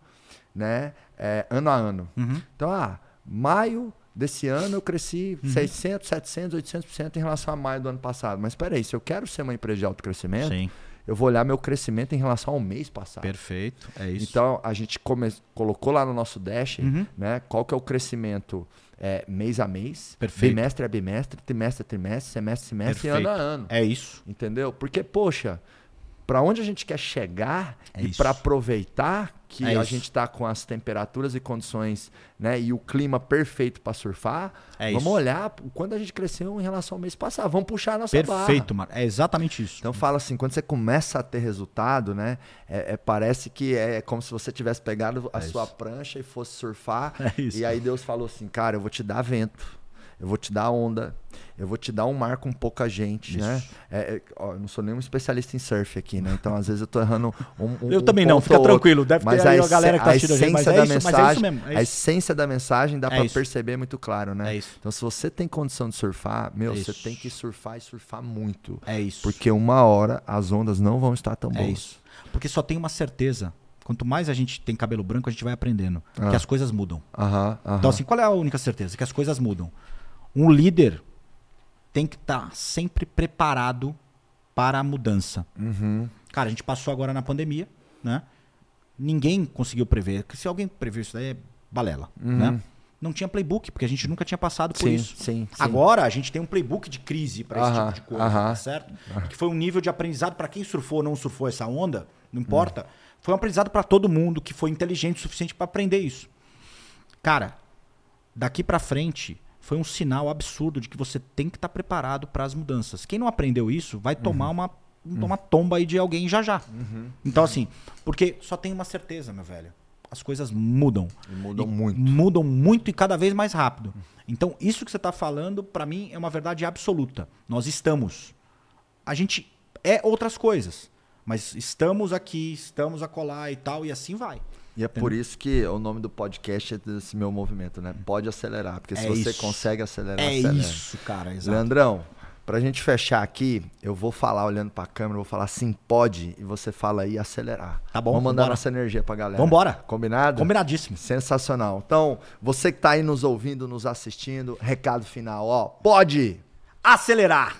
né, é, ano a ano. Uhum. Então, ah, maio desse ano eu cresci Uhum. 600, 700, 800% em relação a maio do ano passado. Mas espera aí, se eu quero ser uma empresa de alto crescimento, Sim. eu vou olhar meu crescimento em relação ao mês passado. Perfeito. É isso. Então, a gente come- colocou lá no nosso dash, Uhum. né, qual que é o crescimento é, mês a mês, Perfeito. bimestre a bimestre, trimestre a trimestre, semestre a semestre e Perfeito. ano a ano. É isso. Entendeu? Porque, poxa, para onde a gente quer chegar É e para aproveitar que É a gente está com as temperaturas e condições, né, e o clima perfeito para surfar, É vamos isso. olhar o quanto a gente cresceu em relação ao mês passado, vamos puxar a nossa barra. Perfeito, Marco. É exatamente isso. Então fala assim, quando você começa a ter resultado, né? é- é- parece que é como se você tivesse pegado a É sua isso. prancha e fosse surfar. É isso. E aí Deus falou assim, cara, eu vou te dar vento, eu vou te dar onda, eu vou te dar um mar com pouca gente, Isso. né? É, é, ó, eu não sou nenhum especialista em surf aqui, né? Então às vezes eu tô errando um, um Eu um também não, ponto fica tranquilo. Deve Mas ter aí a esse- galera que tá a assistindo a gente, mas essência é da isso, mas é isso mensagem, mesmo. É a essência da mensagem dá É isso. perceber muito claro, né? É isso. Então se você tem condição de surfar, meu, É você tem que surfar e surfar muito. É isso. Porque uma hora as ondas não vão estar tão boas. É isso. Porque só tem uma certeza. Quanto mais a gente tem cabelo branco, a gente vai aprendendo Ah. que as coisas mudam. Aham. Então, assim, qual é a única certeza? Que as coisas mudam. Um líder tem que estar sempre preparado para a mudança. Uhum. Cara, a gente passou agora na pandemia, né? Ninguém conseguiu prever. Se alguém previu isso daí, é balela, né? Não tinha playbook, porque a gente nunca tinha passado por Uhum. Sim, isso. sim, sim. Agora a gente tem um playbook de crise para esse tipo de coisa, tá certo? Que foi um nível de aprendizado para quem surfou ou não surfou essa onda, não importa. Foi um aprendizado para todo mundo que foi inteligente o suficiente para aprender isso. Cara, daqui para frente foi um sinal absurdo de que você tem que estar preparado para as mudanças. Quem não aprendeu isso vai tomar uma uma tomba aí de alguém já já. Então assim, porque só tem uma certeza, meu velho. As coisas mudam. E mudam E muito. Mudam muito e cada vez mais rápido. Então, isso que você está falando, para mim, é uma verdade absoluta. Nós estamos. A gente é outras coisas. Mas estamos aqui, estamos a colar e tal, e assim vai. E é por isso que o nome do podcast é desse meu movimento, né? Pode acelerar. Porque se É você isso. consegue acelerar, É acelera. isso, cara. Exato. Leandrão, pra gente fechar aqui, eu vou falar olhando pra câmera, eu vou falar assim, pode, e você fala aí acelerar. Tá bom, Vamos mandar vambora. nossa energia pra galera. Vambora. Combinado? Combinadíssimo. Sensacional. Então, você que tá aí nos ouvindo, nos assistindo, recado final, ó, pode! Acelerar!